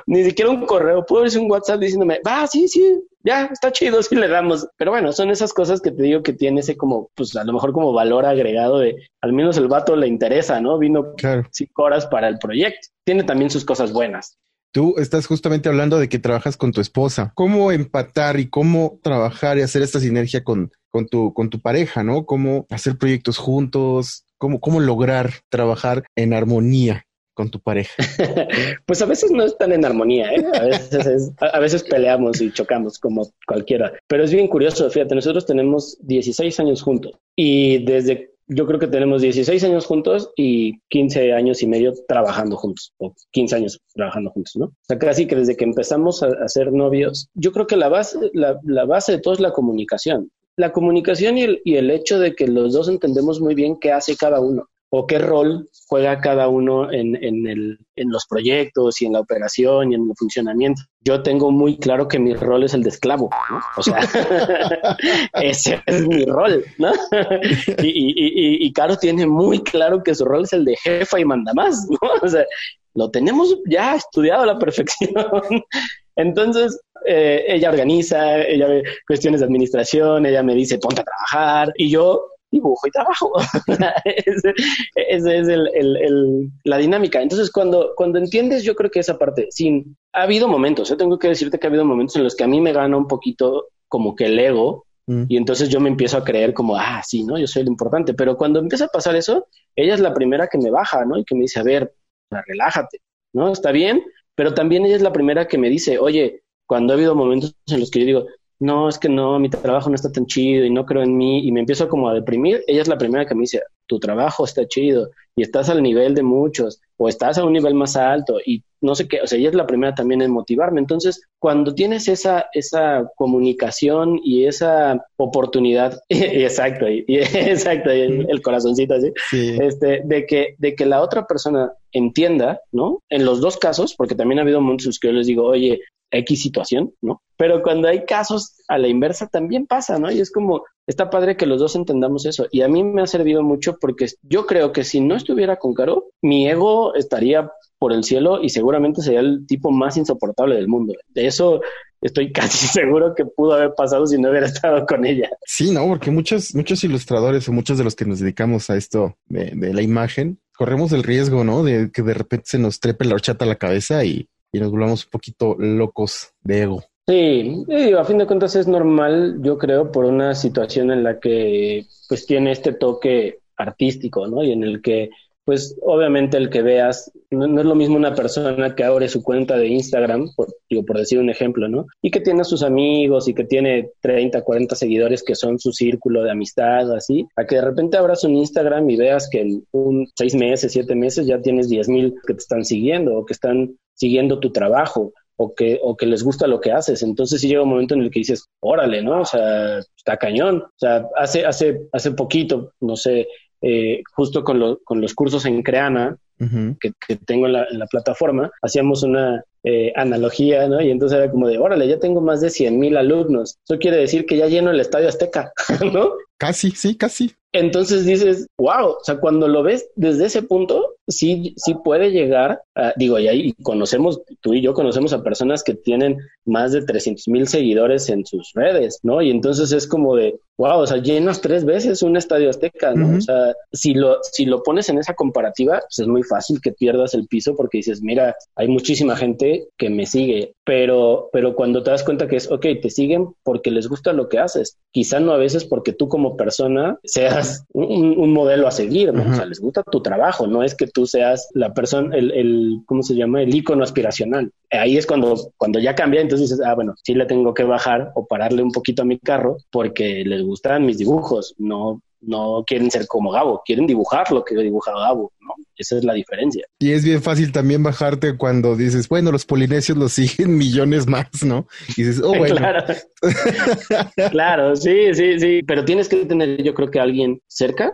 ni siquiera un correo, pudo haber sido un WhatsApp diciéndome, va, sí, sí, ya, está chido, sí le damos. Pero bueno, son esas cosas que te digo que tiene ese como, pues a lo mejor como valor agregado de, al menos el vato le interesa, ¿no? Vino cinco horas para el proyecto. Tiene también sus cosas buenas. Tú estás justamente hablando de que trabajas con tu esposa. ¿Cómo empatar y cómo trabajar y hacer esta sinergia con, con, tu, con tu pareja, ¿no? ¿Cómo hacer proyectos juntos? ¿Cómo, cómo lograr trabajar en armonía? Con tu pareja? pues a veces no están en armonía, ¿eh? a, veces a veces peleamos y chocamos como cualquiera, pero es bien curioso, fíjate, nosotros tenemos 16 años juntos y desde yo creo que tenemos 16 años juntos y 15 años y medio trabajando juntos, o 15 años trabajando juntos, ¿no? O sea, casi que desde que empezamos a, ser novios, yo creo que la base, la, la, base de todo es la comunicación. La comunicación y el, y el hecho de que los dos entendemos muy bien qué hace cada uno o qué rol juega cada uno en, en, el, en, los proyectos y en la operación y en el funcionamiento. Yo tengo muy claro que mi rol es el de esclavo. O sea, ese es mi rol, ¿no? y, y, y, Caro tiene muy claro que su rol es el de jefa y manda más, ¿no? O sea, lo tenemos ya estudiado a la perfección. Entonces, eh, ella organiza, ella ve cuestiones de administración, ella me dice, ponte a trabajar, y yo dibujo y trabajo. Esa es el, la dinámica. Entonces, cuando, cuando entiendes, yo creo que esa parte, sin, ha habido momentos, ¿eh? tengo que decirte que ha habido momentos en los que a mí me gana un poquito como que el ego. Mm. Y entonces yo me empiezo a creer como, ah, sí, ¿no? Yo soy el importante. Pero cuando empieza a pasar eso, ella es la primera que me baja, ¿no? Y que me dice, a ver, relájate, ¿no? Está bien. Pero también ella es la primera que me dice, oye, cuando ha habido momentos en los que yo digo, no, es que no, mi trabajo no está tan chido y no creo en mí y me empiezo como a deprimir, ella es la primera que me dice, tu trabajo está chido y estás al nivel de muchos o estás a un nivel más alto y no sé qué, o sea, ella es la primera también en motivarme. Entonces, cuando tienes esa, esa comunicación y esa oportunidad, exacto, y, exacto, el, corazoncito así, este, de que, de que la otra persona entienda, ¿no? En los dos casos, porque también ha habido momentos que yo les digo, oye, X situación, ¿no? Pero cuando hay casos a la inversa también pasa, ¿no? Y es como, está padre que los dos entendamos eso. Y a mí me ha servido mucho porque yo creo que si no estuviera con Caro, mi ego estaría por el cielo y seguramente sería el tipo más insoportable del mundo. De eso estoy casi seguro que pudo haber pasado si no hubiera estado con ella. Sí, no, porque muchos, muchos ilustradores o muchos de los que nos dedicamos a esto de, de la imagen, corremos el riesgo, ¿no? De que de repente se nos trepe la horchata a la cabeza y y nos volvamos un poquito locos de ego. Sí, a fin de cuentas es normal, yo creo, por una situación en la que pues tiene este toque artístico, ¿no? Y en el que pues obviamente el que veas, no, es lo mismo una persona que abre su cuenta de Instagram, por, digo, por decir un ejemplo, ¿no? Y que tiene a sus amigos y que tiene 30, 40 seguidores que son su círculo de amistad, así, a que de repente abras un Instagram y veas que en un seis meses, siete meses ya tienes 10 mil que te están siguiendo o que están siguiendo tu trabajo o que, o que les gusta lo que haces. Entonces sí llega un momento en el que dices, órale, ¿no? O sea, está cañón. O sea, hace, hace, hace poquito, no sé, eh, justo con, con los cursos en Creana, que, tengo en la, en la, plataforma, hacíamos una eh, analogía, ¿no? Y entonces era como de, órale, ya tengo más de 100 mil alumnos. Eso quiere decir que ya lleno el Estadio Azteca, ¿no? Casi, sí, casi. Entonces dices, wow, o sea, cuando lo ves desde ese punto, sí, sí puede llegar, digo, y ahí conocemos, tú y yo conocemos a personas que tienen más de 300 mil seguidores en sus redes, ¿no? Y entonces es como de, wow, o sea, llenas tres veces un estadio azteca, ¿no? O sea, si lo, si lo pones en esa comparativa, pues es muy fácil que pierdas el piso porque dices, mira, hay muchísima gente que me sigue, pero, pero cuando te das cuenta que es, ok, te siguen porque les gusta lo que haces, quizá no a veces porque tú como persona seas un, modelo a seguir, ¿no? O sea, les gusta tu trabajo, no es que tú seas la persona, el, el, ¿cómo se llama? El icono aspiracional. Ahí es cuando, cuando ya cambia, entonces dices, ah, bueno, sí le tengo que bajar o pararle un poquito a mi carro porque les gustan mis dibujos, no no quieren ser como Gabo, quieren dibujar lo que dibuja Gabo, ¿no? Esa es la diferencia. Y es bien fácil también bajarte cuando dices, bueno, los polinesios los siguen millones más, ¿no? Y dices, oh, bueno. claro. claro, sí, sí, sí, pero tienes que tener, yo creo que alguien cerca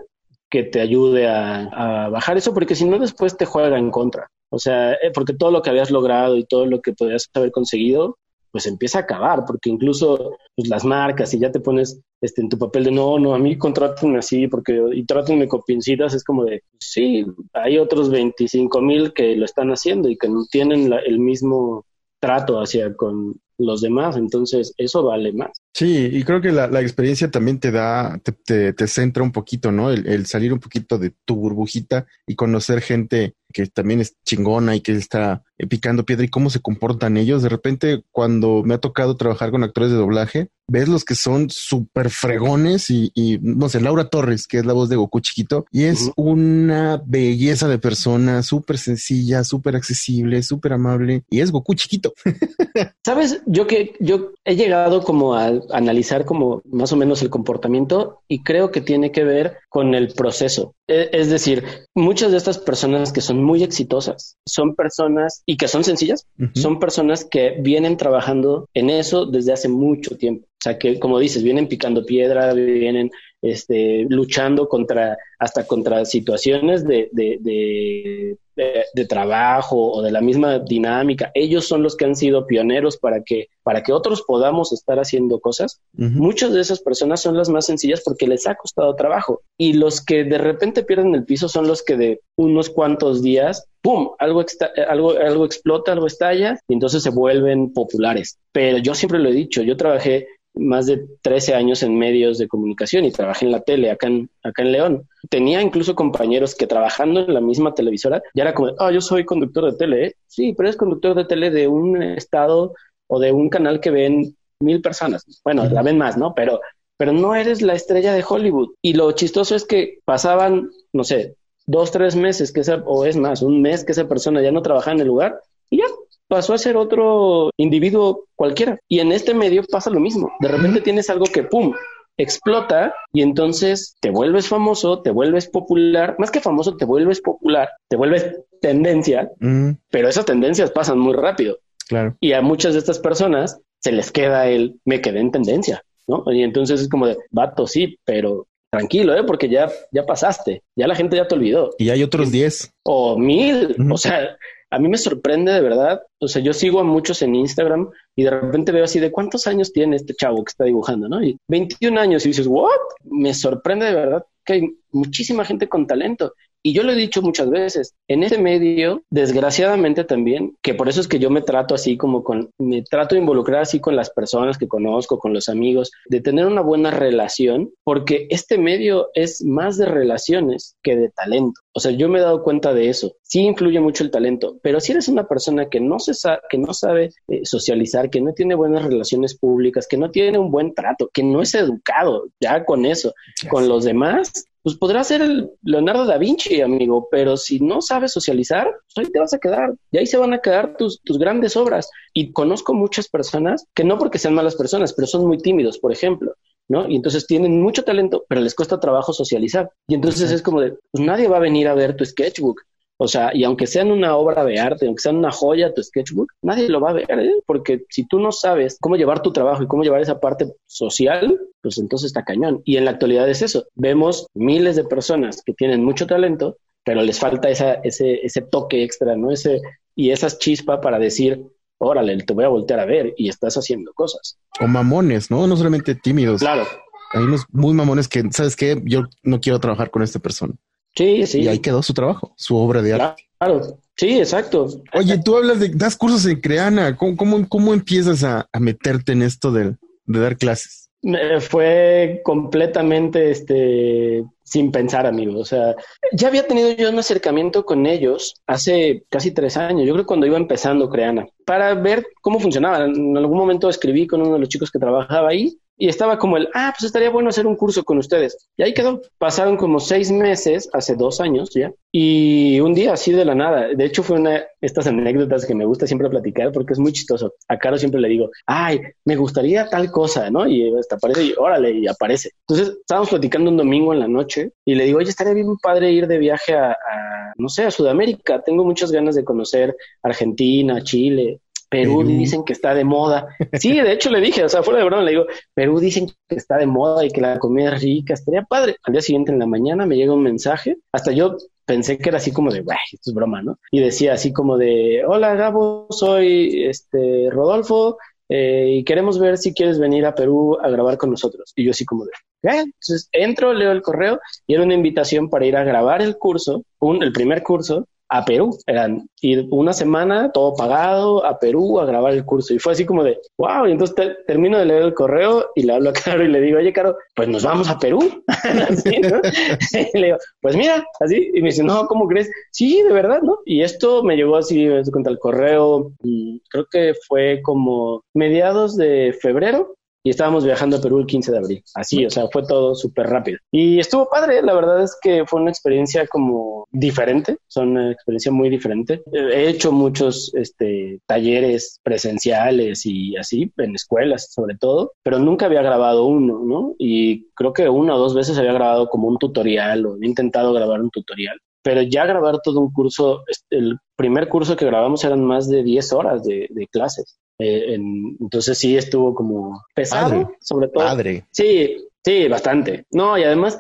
que te ayude a, a bajar eso, porque si no después te juega en contra. O sea, eh, porque todo lo que habías logrado y todo lo que podías haber conseguido, pues empieza a acabar, porque incluso pues, las marcas, y ya te pones este, en tu papel de no, no, a mí contrátenme así, porque y trátenme con pincitas, es como de, sí, hay otros 25 mil que lo están haciendo y que no tienen el mismo trato hacia con los demás, entonces eso vale más. Sí, y creo que la, la experiencia también te da, te, te, centra un poquito, ¿no? El, salir un poquito de tu burbujita y conocer gente que también es chingona y que está picando piedra y cómo se comportan ellos. De repente, cuando me ha tocado trabajar con actores de doblaje, ves los que son súper fregones y, y, no sé, Laura Torres, que es la voz de Goku chiquito, y es una belleza de persona, súper sencilla, súper accesible, súper amable, y es Goku chiquito. Sabes, yo que yo he llegado como a analizar como más o menos el comportamiento y creo que tiene que ver con el proceso. E, es decir, muchas de estas personas que son muy exitosas son personas y que son sencillas, son personas que vienen trabajando en eso desde hace mucho tiempo. O sea, que como dices, vienen picando piedra, vienen este, luchando contra, hasta contra situaciones de, de, de, de, trabajo o de la misma dinámica. Ellos son los que han sido pioneros para que, para que otros podamos estar haciendo cosas. Muchas de esas personas son las más sencillas porque les ha costado trabajo. Y los que de repente pierden el piso son los que de unos cuantos días, ¡pum!, algo, algo, algo explota, algo estalla y entonces se vuelven populares. Pero yo siempre lo he dicho, yo trabajé más de 13 años en medios de comunicación y trabajé en la tele acá en, acá en León. Tenía incluso compañeros que trabajando en la misma televisora ya era como, ah, yo soy conductor de tele. ¿eh? Sí, pero es conductor de tele de un estado o de un canal que ven mil personas. Bueno, la ven más, ¿no? Pero, pero no eres la estrella de Hollywood. Y lo chistoso es que pasaban, no sé, dos, tres meses que esa, o es más, un mes que esa persona ya no trabajaba en el lugar y ya pasó a ser otro individuo cualquiera. Y en este medio pasa lo mismo. De repente tienes algo que, ¡pum!, explota y entonces te vuelves famoso, te vuelves popular, más que famoso, te vuelves popular, te vuelves tendencia, pero esas tendencias pasan muy rápido. Claro. Y a muchas de estas personas se les queda el me quedé en tendencia, ¿no? Y entonces es como de, vato, sí, pero tranquilo, ¿eh? Porque ya, ya pasaste, ya la gente ya te olvidó. Y hay otros 10. O mil, o sea, a mí me sorprende de verdad. O sea, yo sigo a muchos en Instagram y de repente veo así de cuántos años tiene este chavo que está dibujando, ¿no? Y 21 años y dices, ¿what? Me sorprende de verdad que hay muchísima gente con talento. Y yo lo he dicho muchas veces, en ese medio, desgraciadamente también, que por eso es que yo me trato así como con, me trato de involucrar así con las personas que conozco, con los amigos, de tener una buena relación, porque este medio es más de relaciones que de talento. O sea, yo me he dado cuenta de eso. Sí influye mucho el talento, pero si eres una persona que no, se sabe, que no sabe eh, socializar, que no tiene buenas relaciones públicas, que no tiene un buen trato, que no es educado, ya con eso, con los demás, pues podrá ser el Leonardo da Vinci, amigo, pero si no sabes socializar, pues ahí te vas a quedar y ahí se van a quedar tus, tus grandes obras. Y conozco muchas personas que no porque sean malas personas, pero son muy tímidos, por ejemplo. ¿no? Y entonces tienen mucho talento, pero les cuesta trabajo socializar. Y entonces es como de, pues nadie va a venir a ver tu sketchbook. O sea, y aunque sea una obra de arte, aunque sea una joya tu sketchbook, nadie lo va a ver, ¿eh? porque si tú no sabes cómo llevar tu trabajo y cómo llevar esa parte social, pues entonces está cañón. Y en la actualidad es eso. Vemos miles de personas que tienen mucho talento, pero les falta esa, ese, ese toque extra, ¿no? Ese, y esas chispa para decir, órale, te voy a voltear a ver y estás haciendo cosas. O mamones, ¿no? No solamente tímidos. Claro. Hay unos muy mamones que, ¿sabes qué? Yo no quiero trabajar con esta persona. Sí, sí. Y ahí quedó su trabajo, su obra de arte. Claro, sí, exacto. Oye, tú hablas de, das cursos en Creana. ¿Cómo, cómo, cómo empiezas a, a, meterte en esto de, de dar clases? Fue completamente este, sin pensar, amigo. O sea, ya había tenido yo un acercamiento con ellos hace casi tres años. Yo creo cuando iba empezando Creana, para ver cómo funcionaba. En algún momento escribí con uno de los chicos que trabajaba ahí Y estaba como el, ah, pues estaría bueno hacer un curso con ustedes. Y ahí quedó. Pasaron como seis meses, hace dos años ya, y un día así de la nada. De hecho, fue una de estas anécdotas que me gusta siempre platicar porque es muy chistoso. A Caro siempre le digo, ay, me gustaría tal cosa, ¿no? Y hasta aparece y órale, y aparece. Entonces, estábamos platicando un domingo en la noche y le digo, oye, estaría bien padre ir de viaje a, a no sé, a Sudamérica. Tengo muchas ganas de conocer Argentina, Chile. Perú, dicen que está de moda. Sí, de hecho le dije, o sea, fuera de broma, le digo, Perú dicen que está de moda y que la comida es rica, estaría padre. Al día siguiente en la mañana me llega un mensaje, hasta yo pensé que era así como de, güey, esto es broma, ¿no? Y decía así como de, hola Gabo, soy este Rodolfo eh, y queremos ver si quieres venir a Perú a grabar con nosotros. Y yo así como de, ¿qué? Entonces entro, leo el correo y era una invitación para ir a grabar el curso, un, el primer curso, a Perú. Eran ir una semana, todo pagado, a Perú a grabar el curso. Y fue así como de, wow. Y entonces termino de leer el correo y le hablo a Caro y le digo, oye, Caro, pues nos vamos a Perú. así, ¿no? y le digo, pues mira, así. Y me dice, no, ¿cómo crees? Sí, de verdad, ¿no? Y esto me llegó así, contra el correo, y creo que fue como mediados de febrero y estábamos viajando a Perú el 15 de abril. Así, o sea, fue todo súper rápido. Y estuvo padre, la verdad es que fue una experiencia como diferente, son una experiencia muy diferente. He hecho muchos este, talleres presenciales y así, en escuelas sobre todo, pero nunca había grabado uno, ¿no? Y creo que una o dos veces había grabado como un tutorial o he intentado grabar un tutorial pero ya grabar todo un curso, el primer curso que grabamos eran más de 10 horas de, de clases. Eh, entonces sí estuvo como pesado, sobre todo. Padre. Sí, sí, bastante. No, y además,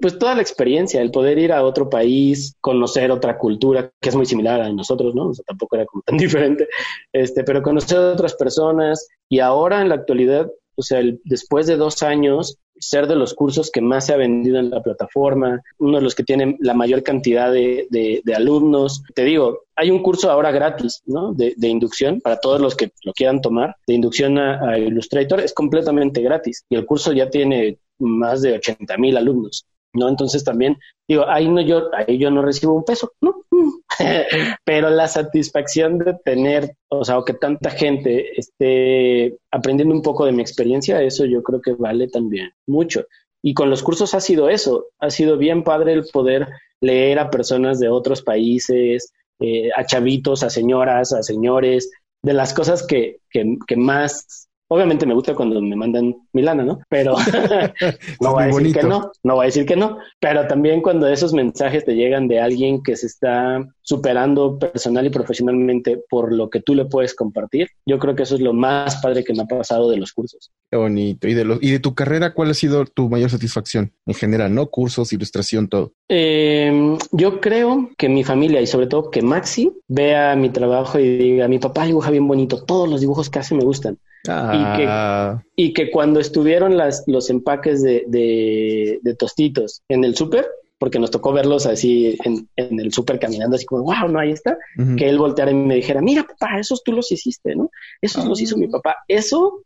pues toda la experiencia, el poder ir a otro país, conocer otra cultura que es muy similar a nosotros, ¿no? O sea, tampoco era como tan diferente, este, pero conocer a otras personas y ahora en la actualidad, o sea, después de dos años, ser de los cursos que más se ha vendido en la plataforma, uno de los que tienen la mayor cantidad de, de, alumnos. Te digo, hay un curso ahora gratis, ¿no? De, de, inducción para todos los que lo quieran tomar, de inducción a, Illustrator, es completamente gratis y el curso ya tiene más de 80 mil alumnos. ¿No? Entonces también digo, ahí no yo, ahí yo no recibo un peso, ¿no? Pero la satisfacción de tener, o sea, o que tanta gente esté aprendiendo un poco de mi experiencia, eso yo creo que vale también mucho. Y con los cursos ha sido eso, ha sido bien padre el poder leer a personas de otros países, eh, a chavitos, a señoras, a señores, de las cosas que, que, que más Obviamente me gusta cuando me mandan Milana, ¿no? Pero no voy a decir que no, no voy a decir que no. Pero también cuando esos mensajes te llegan de alguien que se está superando personal y profesionalmente por lo que tú le puedes compartir, yo creo que eso es lo más padre que me ha pasado de los cursos. Qué bonito. ¿Y de, lo, y de tu carrera cuál ha sido tu mayor satisfacción en general, no? Cursos, ilustración, todo. Eh, yo creo que mi familia y sobre todo que Maxi vea mi trabajo y diga, mi papá dibuja bien bonito, todos los dibujos que hace me gustan. Ah. Y, que, cuando estuvieron las, los empaques de, de, tostitos en el súper, porque nos tocó verlos así en, en el súper caminando, así como, wow, no, ahí está, que él volteara y me dijera, mira, papá, esos tú los hiciste, ¿no? Esos los hizo mi ah. papá. Eso,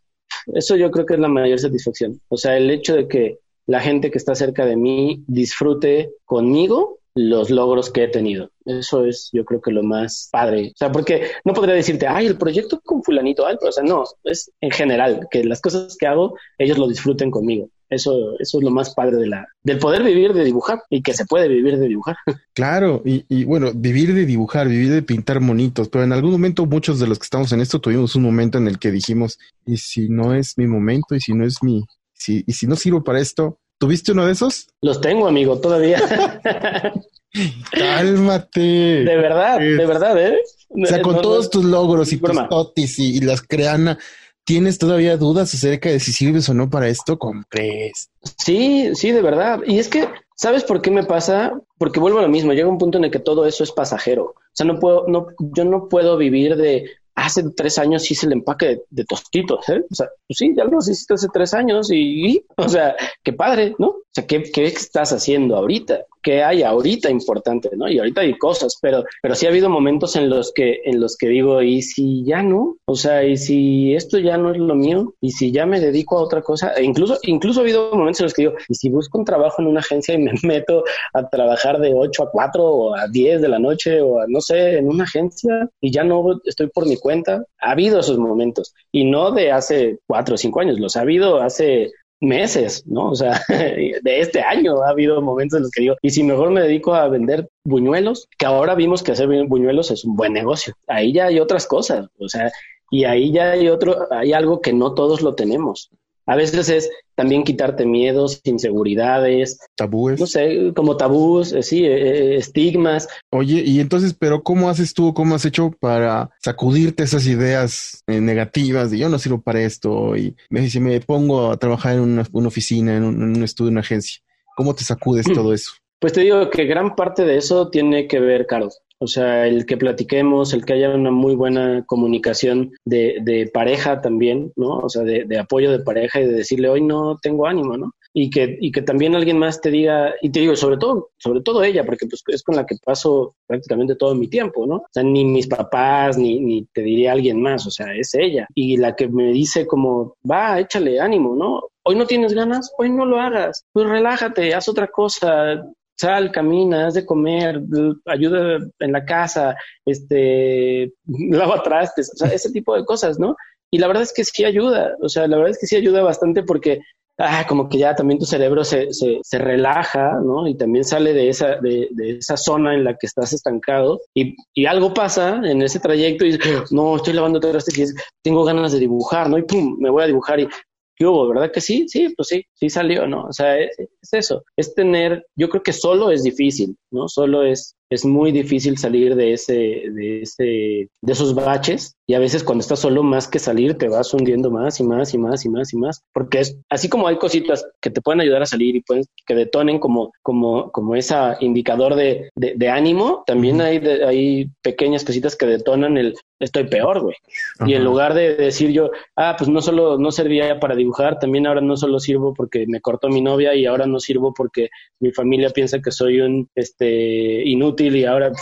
eso yo creo que es la mayor satisfacción. O sea, el hecho de que la gente que está cerca de mí disfrute conmigo los logros que he tenido. Eso es, yo creo que lo más padre. O sea, porque no podría decirte, ay, el proyecto con fulanito alto. O sea, no, es en general, que las cosas que hago, ellos lo disfruten conmigo. Eso, eso es lo más padre de la, del poder vivir de dibujar y que se puede vivir de dibujar. Claro, y, y bueno, vivir de dibujar, vivir de pintar monitos, pero en algún momento muchos de los que estamos en esto tuvimos un momento en el que dijimos, y si no es mi momento, y si no es mi, si, y si no sirvo para esto, ¿Tuviste uno de esos? Los tengo, amigo, todavía. Cálmate. De verdad, de verdad, ¿eh? O sea, con todos tus logros y tus totis y, las creana, ¿tienes todavía dudas acerca de si sirves o no para esto? ¿Compres? Sí, sí, de verdad. Y es que, ¿sabes por qué me pasa? Porque vuelvo a lo mismo. Llega un punto en el que todo eso es pasajero. O sea, no puedo, no, yo no puedo vivir de hace tres años hice el empaque de, tostitos, ¿eh? O sea, pues sí, ya los hiciste hace tres años y, o sea, qué padre, ¿no? O sea, ¿qué, ¿qué, estás haciendo ahorita? ¿Qué hay ahorita importante, no? Y ahorita hay cosas, pero, pero sí ha habido momentos en los que, en los que digo, ¿y si ya no? O sea, ¿y si esto ya no es lo mío? ¿Y si ya me dedico a otra cosa? E incluso, incluso ha habido momentos en los que digo, ¿y si busco un trabajo en una agencia y me meto a trabajar de 8 a 4 o a 10 de la noche o a, no sé, en una agencia y ya no estoy por mi cuenta? Ha habido esos momentos y no de hace 4 o 5 años, los ha habido hace meses, ¿no? O sea, de este año ha habido momentos en los que digo, y si mejor me dedico a vender buñuelos, que ahora vimos que hacer buñuelos es un buen negocio. Ahí ya hay otras cosas, o sea, y ahí ya hay otro, hay algo que no todos lo tenemos. A veces es también quitarte miedos, inseguridades. Tabúes. No sé, como tabús, eh, sí, eh, eh, estigmas. Oye, y entonces, pero ¿cómo haces tú, cómo has hecho para sacudirte esas ideas negativas de yo no sirvo para esto y si me pongo a trabajar en una, oficina, en un, estudio, en una agencia? ¿Cómo te sacudes todo eso? Pues te digo que gran parte de eso tiene que ver, Carlos. O sea, el que platiquemos, el que haya una muy buena comunicación de, pareja también, ¿no? O sea, de, de, apoyo de pareja y de decirle, hoy no tengo ánimo, ¿no? Y que, y que también alguien más te diga, y te digo, sobre todo, sobre todo ella, porque pues es con la que paso prácticamente todo mi tiempo, ¿no? O sea, ni mis papás, ni, ni te diría alguien más, o sea, es ella. Y la que me dice como, va, échale ánimo, ¿no? Hoy no tienes ganas, hoy no lo hagas, pues relájate, haz otra cosa, sal, camina, haz de comer, ayuda en la casa, este, lava trastes, o sea, ese tipo de cosas, ¿no? Y la verdad es que sí ayuda, o sea, la verdad es que sí ayuda bastante porque, ah, como que ya también tu cerebro se, se, se relaja, ¿no? Y también sale de esa, de, de, esa zona en la que estás estancado y, y algo pasa en ese trayecto y no, estoy lavando trastes y tengo ganas de dibujar, ¿no? Y pum, me voy a dibujar y ¿qué hubo? ¿Verdad que sí? Sí, pues sí, sí salió, ¿no? O sea, es, es, eso, es tener, yo creo que solo es difícil, ¿no? Solo es es muy difícil salir de ese, de ese, de esos baches y a veces cuando estás solo más que salir te vas hundiendo más y más y más y más y más porque es así como hay cositas que te pueden ayudar a salir y pueden que detonen como como como ese indicador de, de, ánimo también hay hay pequeñas cositas que detonan el estoy peor güey. Y en lugar de decir yo ah pues no solo no servía para dibujar también ahora no solo sirvo porque me cortó mi novia y ahora no sirvo porque mi familia piensa que soy un este inútil y ahora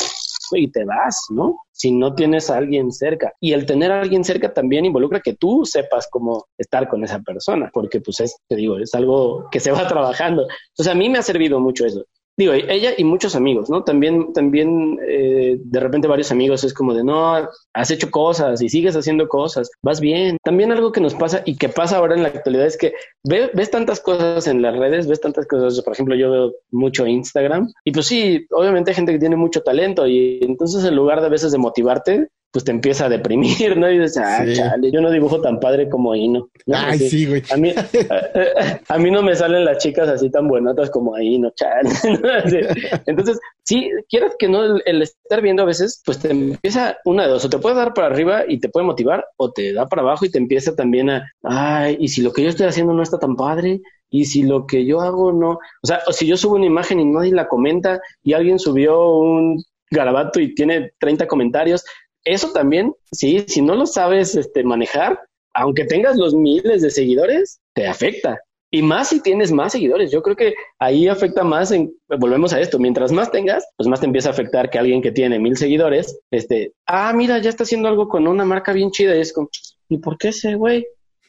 y te vas, ¿no? Si no tienes a alguien cerca. Y el tener a alguien cerca también involucra que tú sepas cómo estar con esa persona, porque pues es, te digo, es algo que se va trabajando. Entonces a mí me ha servido mucho eso digo, ella y muchos amigos, ¿no? También, también eh, de repente varios amigos es como de, no, has hecho cosas y sigues haciendo cosas, vas bien. También algo que nos pasa y que pasa ahora en la actualidad es que ves, tantas cosas en las redes, ves tantas cosas, por ejemplo, yo veo mucho Instagram y pues sí, obviamente hay gente que tiene mucho talento y entonces en lugar de a veces de motivarte, pues te empieza a deprimir, ¿no? Y dices, ah, chale, yo no dibujo tan padre como Aino. Ay, sí, güey. A mí, a, mí no me salen las chicas así tan buenotas como Aino, chale. Entonces, sí, quieras que no, el, estar viendo a veces, pues te empieza una de dos, o te puede dar para arriba y te puede motivar, o te da para abajo y te empieza también a, ay, y si lo que yo estoy haciendo no está tan padre, y si lo que yo hago no, o sea, o si yo subo una imagen y nadie la comenta y alguien subió un garabato y tiene 30 comentarios, eso también, sí, si no lo sabes este, manejar, aunque tengas los miles de seguidores, te afecta. Y más si tienes más seguidores. Yo creo que ahí afecta más en, volvemos a esto, mientras más tengas, pues más te empieza a afectar que alguien que tiene mil seguidores, este, ah, mira, ya está haciendo algo con una marca bien chida y es como, ¿y por qué ese güey?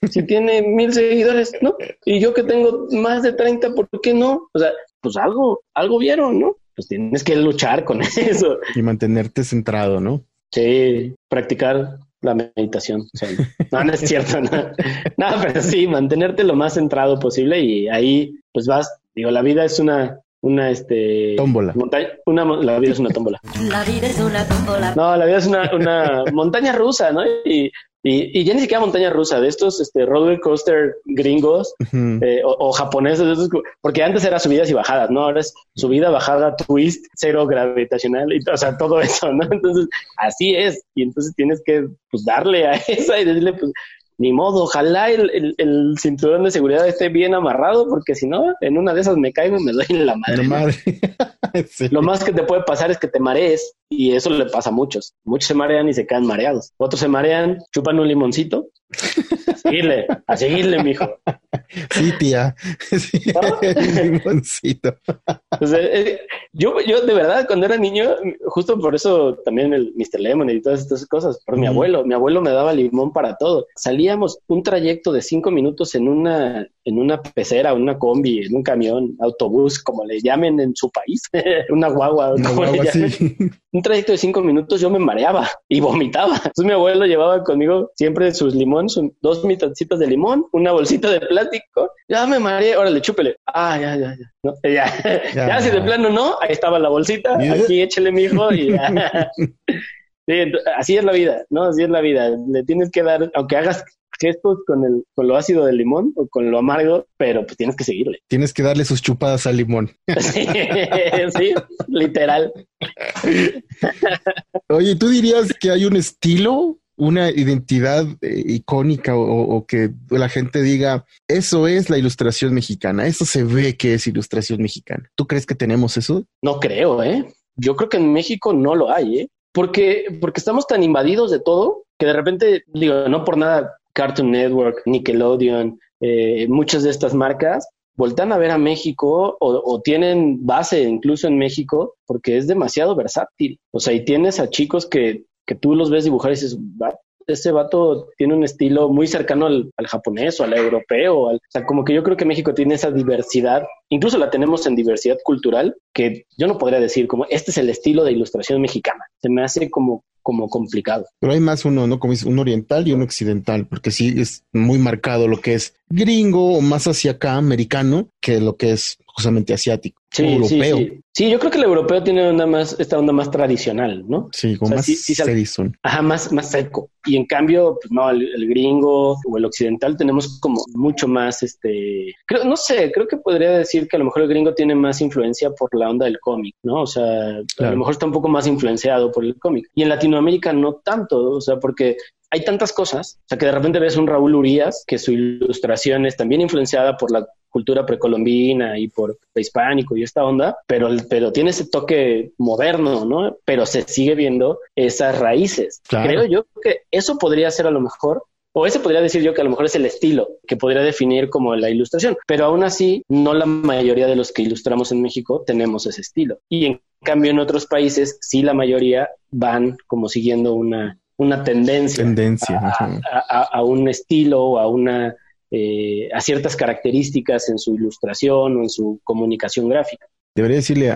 Si tiene mil seguidores, ¿no? Y yo que tengo más de 30, ¿por qué no? O sea, pues algo, algo vieron, ¿no? Pues tienes que luchar con eso. Y mantenerte centrado, ¿no? Sí, practicar la meditación. no, no es cierto, no. no, pero sí, mantenerte lo más centrado posible y ahí pues vas, digo, la vida es una, una este tómbola. una, la vida es una tómbola. La vida es una tómbola. No, la vida es una, una montaña rusa, ¿no? Y y, y, ya ni siquiera montaña rusa, de estos este, roller coaster gringos eh, o, japoneses, porque antes era subidas y bajadas, ¿no? Ahora es subida, bajada, twist, cero gravitacional, y, o sea, todo eso, ¿no? Entonces, así es. Y entonces tienes que pues, darle a esa y decirle, pues, ni modo, ojalá el, el, cinturón de seguridad esté bien amarrado, porque si no, en una de esas me caigo y me doy en la madre. Lo más que te puede pasar es que te marees y eso le pasa a muchos. Muchos se marean y se quedan mareados. Otros se marean, chupan un limoncito. A seguirle, a seguirle, mijo. Sí, tía. Sí, limoncito. Eh, yo, yo de verdad, cuando era niño, justo por eso también el Mr. Lemon y todas estas cosas, por mi abuelo, mi abuelo me daba limón para todo. Salíamos un trayecto de cinco minutos en una, en una pecera, una combi, en un camión, autobús, como le llamen en su país, una guagua, un trayecto de cinco minutos yo me mareaba y vomitaba. Entonces mi abuelo llevaba conmigo siempre sus limones, dos mitadcitas de limón, una bolsita de plástico. Ya me mareé, órale, chúpele. Ah, ya, ya, ya. No, ya. ya, si de plano no, ahí estaba la bolsita, aquí échele mi hijo y ya. así es la vida, ¿no? Así es la vida. Le tienes que dar, aunque hagas gestos con el con lo ácido del limón o con lo amargo, pero pues tienes que seguirle. Tienes que darle sus chupadas al limón. sí, literal. Oye, ¿tú dirías que hay un estilo, una identidad eh, icónica o, que la gente diga, eso es la ilustración mexicana, eso se ve que es ilustración mexicana? ¿Tú crees que tenemos eso? No creo, ¿eh? Yo creo que en México no lo hay, ¿eh? Porque, porque estamos tan invadidos de todo que de repente, digo, no por nada Cartoon Network, Nickelodeon, eh, muchas de estas marcas voltan a ver a México o, tienen base incluso en México porque es demasiado versátil. O sea, y tienes a chicos que, que tú los ves dibujar y dices, ese vato tiene un estilo muy cercano al, japonés o al europeo. o sea, como que yo creo que México tiene esa diversidad, incluso la tenemos en diversidad cultural, que yo no podría decir como este es el estilo de ilustración mexicana. Se me hace como como complicado. Pero hay más uno, ¿no? Como es un oriental y un occidental, porque sí es muy marcado lo que es gringo o más hacia acá, americano, que lo que es justamente asiático. Sí, europeo. Sí, sí. yo creo que el europeo tiene onda más, esta onda más tradicional, ¿no? Sí, como más sí, Ajá, más, más seco. Y en cambio, pues no, el, gringo o el occidental tenemos como mucho más, este, creo, no sé, creo que podría decir que a lo mejor el gringo tiene más influencia por la onda del cómic, ¿no? O sea, a lo mejor está un poco más influenciado por el cómic. Y en Latinoamérica no tanto, o sea, porque hay tantas cosas, o sea, que de repente ves un Raúl Urias, que su ilustración es también influenciada por la cultura precolombina y por prehispánico y esta onda, pero, pero tiene ese toque moderno, ¿no? Pero se sigue viendo esas raíces. Creo yo que eso podría ser a lo mejor o ese podría decir yo que a lo mejor es el estilo que podría definir como la ilustración, pero aún así no la mayoría de los que ilustramos en México tenemos ese estilo. Y en cambio en otros países sí la mayoría van como siguiendo una, una tendencia, tendencia a, un estilo o a una eh, a ciertas características en su ilustración o en su comunicación gráfica. Debería decirle a,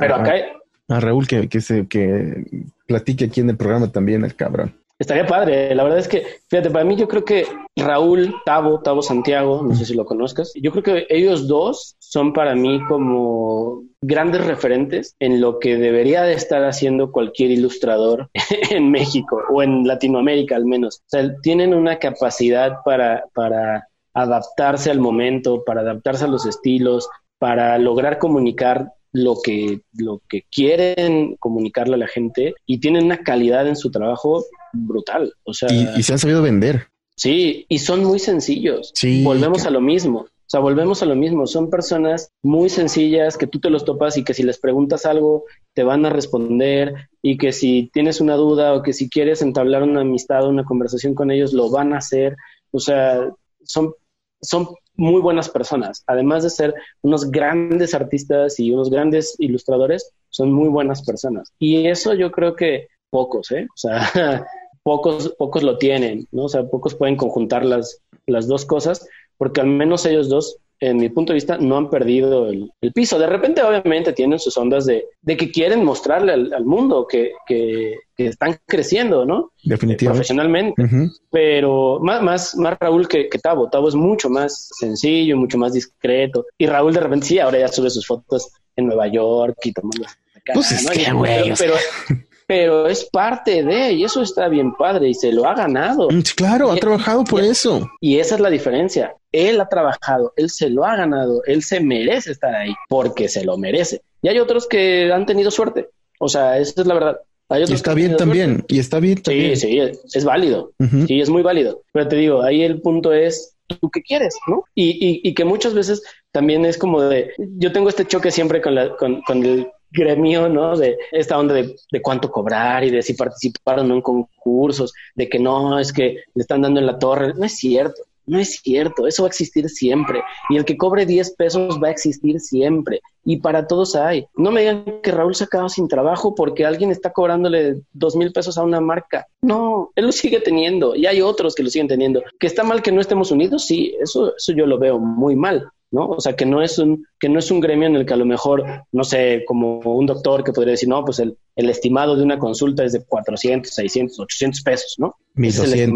a Raúl que, que, se, que platique aquí en el programa también, el cabrón. Estaría padre. La verdad es que, fíjate, para mí yo creo que Raúl, Tavo, Tavo Santiago, no sé si lo conozcas, yo creo que ellos dos son para mí como grandes referentes en lo que debería de estar haciendo cualquier ilustrador en México o en Latinoamérica al menos. O sea, tienen una capacidad para, para adaptarse al momento, para adaptarse a los estilos, para lograr comunicar lo que, lo que quieren comunicarle a la gente y tienen una calidad en su trabajo brutal. O sea, y, se han sabido vender. Sí, y son muy sencillos. Sí, Volvemos a lo mismo. O sea, volvemos a lo mismo. Son personas muy sencillas que tú te los topas y que si les preguntas algo te van a responder y que si tienes una duda o que si quieres entablar una amistad o una conversación con ellos lo van a hacer. O sea, son son muy buenas personas. Además de ser unos grandes artistas y unos grandes ilustradores, son muy buenas personas. Y eso yo creo que pocos, ¿eh? O sea, pocos, pocos lo tienen, ¿no? O sea, pocos pueden conjuntar las, las dos cosas, porque al menos ellos dos en mi punto de vista, no han perdido el, piso. De repente, obviamente, tienen sus ondas de, de que quieren mostrarle al, mundo que, que, están creciendo, ¿no? Definitivamente. profesionalmente. Pero más, más, más Raúl que, que Tavo. Tavo es mucho más sencillo, mucho más discreto. Y Raúl, de repente, sí, ahora ya sube sus fotos en Nueva York y tomando. pues es que, güey. pero, pero es parte de, y eso está bien padre, y se lo ha ganado. Mm, claro, ha trabajado por eso. Y esa es la diferencia. Él ha trabajado, él se lo ha ganado, él se merece estar ahí, porque se lo merece. Y hay otros que han tenido suerte. O sea, esa es la verdad. Hay y está bien también, y está bien también. Sí, sí, es, válido. Sí, es muy válido. Pero te digo, ahí el punto es tú qué quieres, ¿no? Y, y, y, que muchas veces también es como de, yo tengo este choque siempre con, la, con, con el gremio, ¿no? De esta onda de, de, cuánto cobrar y de si participaron en concursos, de que no, es que le están dando en la torre. No es cierto. No es cierto, eso va a existir siempre. Y el que cobre 10 pesos va a existir siempre. Y para todos hay. No me digan que Raúl se ha quedado sin trabajo porque alguien está cobrándole dos mil pesos a una marca. No, él lo sigue teniendo y hay otros que lo siguen teniendo. ¿Que está mal que no estemos unidos? Sí, eso, eso yo lo veo muy mal. ¿No? O sea, que no es un, que no es un gremio en el que a lo mejor, no sé, como un doctor que podría decir, no, pues el, el estimado de una consulta es de 400, 600, 800 pesos, ¿no? 1200,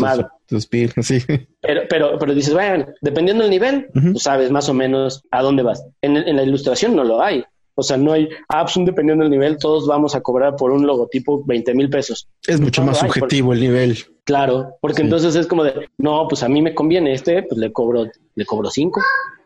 sí. Pero, pero, pero dices, bueno, dependiendo del nivel, tú sabes más o menos a dónde vas. En, en la ilustración no lo hay. O sea, no hay, ah, pues, dependiendo del nivel, todos vamos a cobrar por un logotipo 20 mil pesos. Es mucho más subjetivo el nivel. Claro, porque entonces es como de, no, pues a mí me conviene este, pues le cobro, le cobro cinco.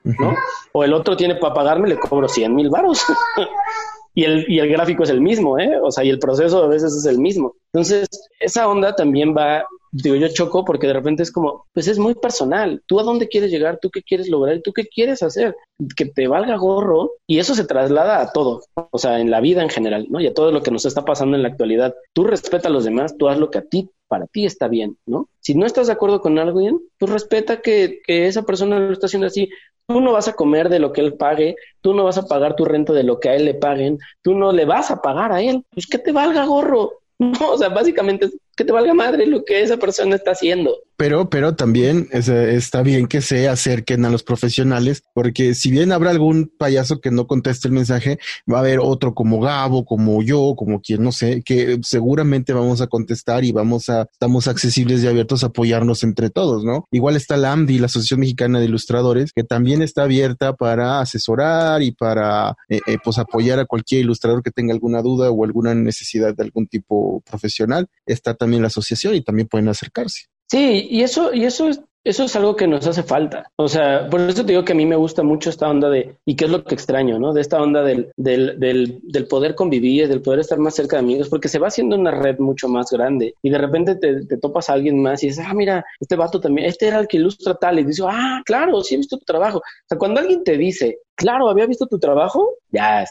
¿no? O el otro tiene para pagarme, le cobro 100 mil varos. y, el, y el gráfico es el mismo, ¿eh? O sea, y el proceso a veces es el mismo. Entonces, esa onda también va, digo, yo choco porque de repente es como, pues es muy personal. ¿Tú a dónde quieres llegar? ¿Tú qué quieres lograr? ¿Tú qué quieres hacer? Que te valga gorro. Y eso se traslada a todo, o sea, en la vida en general, ¿no? Y a todo lo que nos está pasando en la actualidad. Tú respeta a los demás, tú haz lo que a ti para ti está bien, ¿no? Si no estás de acuerdo con alguien, tú respeta que, que, esa persona lo está haciendo así. Tú no vas a comer de lo que él pague, tú no vas a pagar tu renta de lo que a él le paguen, tú no le vas a pagar a él. Pues que te valga gorro. No, o sea, básicamente que te valga madre lo que esa persona está haciendo. Pero, pero también está bien que se acerquen a los profesionales, porque si bien habrá algún payaso que no conteste el mensaje, va a haber otro como Gabo, como yo, como quien no sé, que seguramente vamos a contestar y vamos a, estamos accesibles y abiertos a apoyarnos entre todos, ¿no? Igual está la AMDI, la Asociación Mexicana de Ilustradores, que también está abierta para asesorar y para, eh, eh, pues apoyar a cualquier ilustrador que tenga alguna duda o alguna necesidad de algún tipo profesional. Está también la asociación y también pueden acercarse. Sí, y eso, y eso es, eso es algo que nos hace falta. O sea, por eso te digo que a mí me gusta mucho esta onda de, y qué es lo que extraño, ¿no? De esta onda del, del, del, del poder convivir, del poder estar más cerca de amigos, porque se va haciendo una red mucho más grande y de repente te, te topas a alguien más y dices, ah, mira, este vato también, este era el que ilustra tal, y dices, ah, claro, sí he visto tu trabajo. O sea, cuando alguien te dice, claro, había visto tu trabajo, ya,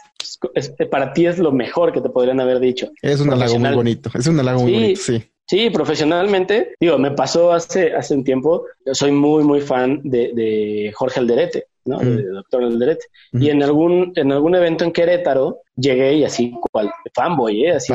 es, para ti es lo mejor que te podrían haber dicho. Es un halago muy bonito, es un halago muy bonito, sí. Sí, profesionalmente, digo, me pasó hace, hace un tiempo, yo soy muy, muy fan de, de Jorge Alderete, ¿no? Mm. De doctor Alderete. Y en algún, en algún evento en Querétaro, llegué y así, cual fanboy, ¿eh? Así,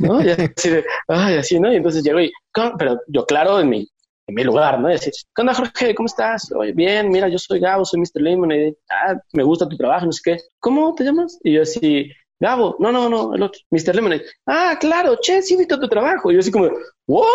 ¿no? Y así, de, ay, así, ¿no? Y entonces llego y, pero yo, claro, en mi, en mi lugar, ¿no? Y así, ¿qué onda, Jorge? ¿Cómo estás? Oye, bien, mira, yo soy Gabo, soy Mr. Lemon, y, ah, me gusta tu trabajo, no sé qué. ¿Cómo te llamas? Y yo así, Gabo, no, no, no, el otro, Mr. Lemonade. Ah, claro, che, sí he visto tu trabajo. Y yo así como, ¿what?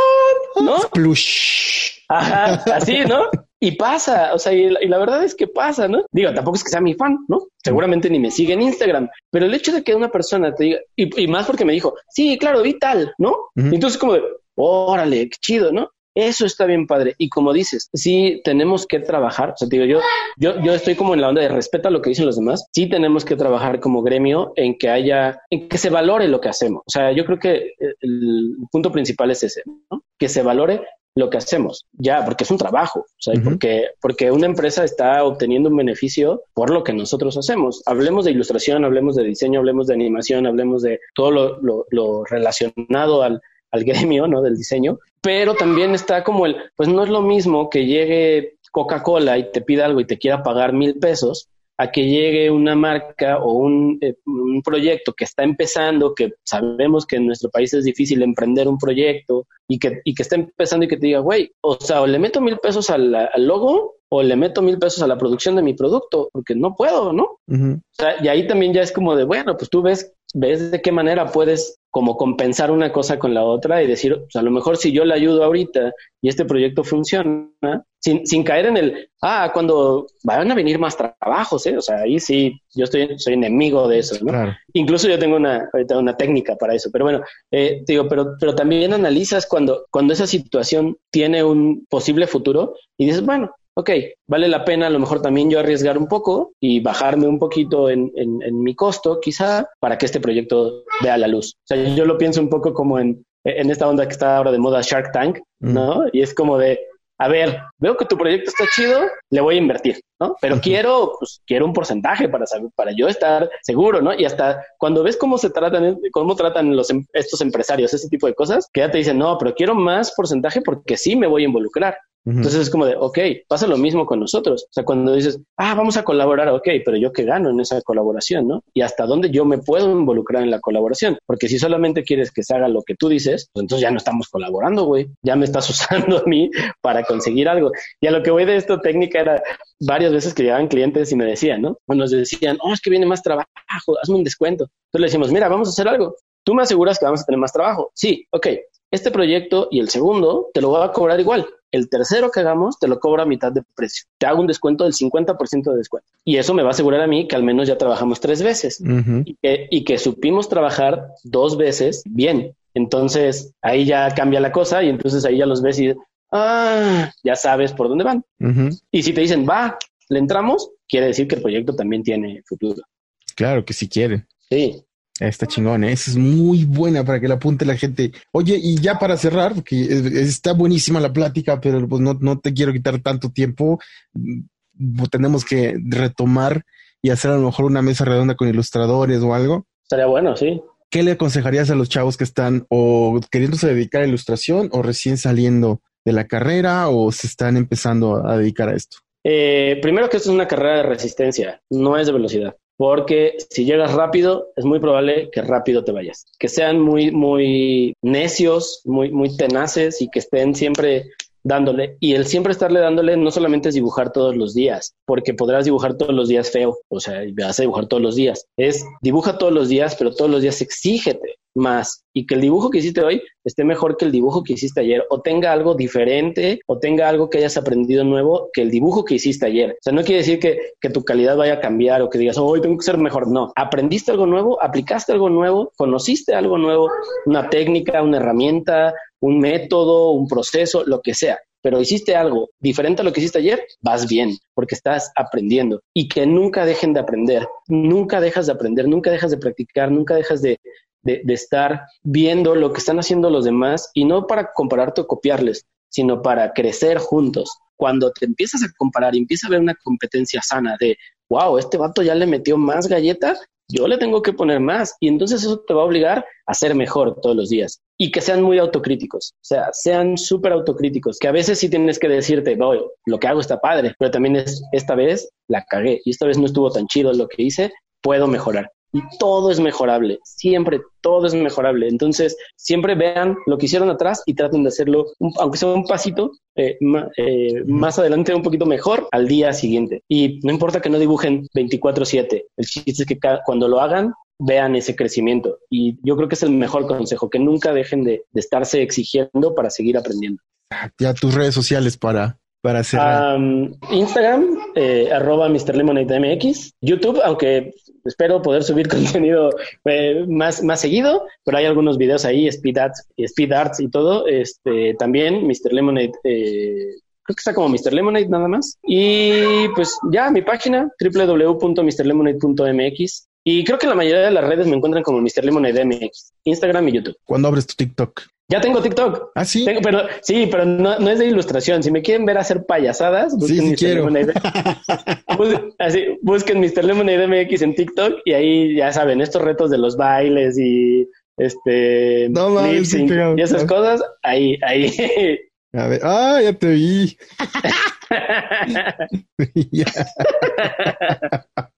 ¿No? Plush. Ajá, así, ¿no? Y pasa, o sea, y la, verdad es que pasa, ¿no? Digo, tampoco es que sea mi fan, ¿no? Seguramente ni me sigue en Instagram, pero el hecho de que una persona te diga, y, más porque me dijo, sí, claro, vi tal, ¿no? Entonces como de, órale, qué chido, ¿no? Eso está bien padre. Y como dices, sí tenemos que trabajar. O sea, digo, yo, yo, yo estoy como en la onda de respeto a lo que dicen los demás. Sí tenemos que trabajar como gremio en que haya, en que se valore lo que hacemos. O sea, yo creo que el punto principal es ese, ¿no? Que se valore lo que hacemos, ya, porque es un trabajo, o sea, porque, porque una empresa está obteniendo un beneficio por lo que nosotros hacemos. Hablemos de ilustración, hablemos de diseño, hablemos de animación, hablemos de todo lo, lo, lo relacionado al, al gremio, ¿no? Del diseño, pero también está como el, pues no es lo mismo que llegue Coca-Cola y te pida algo y te quiera pagar mil pesos a que llegue una marca o un, eh, un, proyecto que está empezando, que sabemos que en nuestro país es difícil emprender un proyecto y que, y que está empezando y que te diga, güey, o sea, o le meto mil pesos al, al, logo o le meto mil pesos a la producción de mi producto, porque no puedo, ¿no? O sea, y ahí también ya es como de, bueno, pues tú ves ves de qué manera puedes como compensar una cosa con la otra y decir, pues a lo mejor si yo le ayudo ahorita y este proyecto funciona, sin, sin caer en el, ah, cuando van a venir más trabajos, ¿eh? O sea, ahí sí, yo estoy, soy enemigo de eso, ¿no? Incluso yo tengo una, una técnica para eso, pero bueno, eh, digo, pero, pero también analizas cuando, cuando esa situación tiene un posible futuro y dices, bueno, ok, vale la pena a lo mejor también yo arriesgar un poco y bajarme un poquito en, en, mi costo, quizá, para que este proyecto vea la luz. O sea, yo lo pienso un poco como en, en esta onda que está ahora de moda Shark Tank, ¿no? Y es como de, a ver, veo que tu proyecto está chido, le voy a invertir, ¿no? Pero quiero, pues, quiero un porcentaje para saber, para yo estar seguro, ¿no? Y hasta cuando ves cómo se tratan, cómo tratan los, em, estos empresarios, ese tipo de cosas, que ya te dicen, no, pero quiero más porcentaje porque sí me voy a involucrar. Entonces es como de, ok, pasa lo mismo con nosotros. O sea, cuando dices, ah, vamos a colaborar, ok, pero yo qué gano en esa colaboración, ¿no? Y hasta dónde yo me puedo involucrar en la colaboración. Porque si solamente quieres que se haga lo que tú dices, pues entonces ya no estamos colaborando, güey. Ya me estás usando a mí para conseguir algo. Y a lo que voy de esto técnica era varias veces que llegaban clientes y me decían, ¿no? O nos decían, oh, es que viene más trabajo, hazme un descuento. Entonces le decimos, mira, vamos a hacer algo. Tú me aseguras que vamos a tener más trabajo. Sí, ok. Este proyecto y el segundo te lo voy a cobrar igual el tercero que hagamos te lo cobro a mitad de precio. Te hago un descuento del 50% de descuento. Y eso me va a asegurar a mí que al menos ya trabajamos tres veces y, que, y que supimos trabajar dos veces bien. Entonces ahí ya cambia la cosa y entonces ahí ya los ves y ah, ya sabes por dónde van. Y si te dicen, va, le entramos, quiere decir que el proyecto también tiene futuro. Claro que si quiere. Sí. Está chingón, ¿eh? esa es muy buena para que la apunte la gente. Oye, y ya para cerrar, porque está buenísima la plática, pero pues no, no te quiero quitar tanto tiempo. Mm, tenemos que retomar y hacer a lo mejor una mesa redonda con ilustradores o algo. Estaría bueno, sí. ¿Qué le aconsejarías a los chavos que están o queriéndose dedicar a ilustración o recién saliendo de la carrera o se están empezando a dedicar a esto? Eh, primero que esto es una carrera de resistencia, no es de velocidad porque si llegas rápido, es muy probable que rápido te vayas. Que sean muy, muy necios, muy, muy tenaces y que estén siempre dándole. Y el siempre estarle dándole no solamente es dibujar todos los días, porque podrás dibujar todos los días feo, o sea, vas a dibujar todos los días. Es dibuja todos los días, pero todos los días exígete más y que el dibujo que hiciste hoy esté mejor que el dibujo que hiciste ayer o tenga algo diferente o tenga algo que hayas aprendido nuevo que el dibujo que hiciste ayer. O sea, no quiere decir que, que tu calidad vaya a cambiar o que digas, hoy tengo que ser mejor. No, aprendiste algo nuevo, aplicaste algo nuevo, conociste algo nuevo, una técnica, una herramienta, un método, un proceso, lo que sea pero hiciste algo diferente a lo que hiciste ayer, vas bien, porque estás aprendiendo. Y que nunca dejen de aprender, nunca dejas de aprender, nunca dejas de practicar, nunca dejas de, de, estar viendo lo que están haciendo los demás y no para compararte o copiarles, sino para crecer juntos. Cuando te empiezas a comparar y empieza a ver una competencia sana de, wow, este vato ya le metió más galleta, yo le tengo que poner más. Y entonces eso te va a obligar a ser mejor todos los días y que sean muy autocríticos. O sea, sean súper autocríticos, que a veces sí tienes que decirte, no, lo que hago está padre, pero también es, esta vez la cagué y esta vez no estuvo tan chido lo que hice, puedo mejorar y todo es mejorable, siempre todo es mejorable. Entonces, siempre vean lo que hicieron atrás y traten de hacerlo, aunque sea un pasito eh, eh, más adelante, un poquito mejor al día siguiente. Y no importa que no dibujen 24/7, el chiste es que cuando lo hagan, vean ese crecimiento. Y yo creo que es el mejor consejo, que nunca dejen de, de estarse exigiendo para seguir aprendiendo. Ya tus redes sociales para para hacer Instagram, eh, arroba MrLemonadeMX, YouTube, aunque espero poder subir contenido eh, más, más seguido, pero hay algunos videos ahí, Speed Arts, Speed Arts y todo. Este, también Mr. Lemonade, eh, creo que está como Mr. Lemonade nada más. Y pues ya mi página, www.mrlemonade.mx. Y creo que la mayoría de las redes me encuentran como Mr. Lemonade MX, Instagram y YouTube. ¿Cuándo abres tu TikTok? Ya tengo TikTok. Ah, sí. pero, sí, pero no, no, es de ilustración. Si me quieren ver hacer payasadas, busquen sí, quiero. así, busquen Mr. Lemonade MX en TikTok y ahí ya saben, estos retos de los bailes y este no, y esas cosas, ahí, ahí. A ver, ah, ya te vi.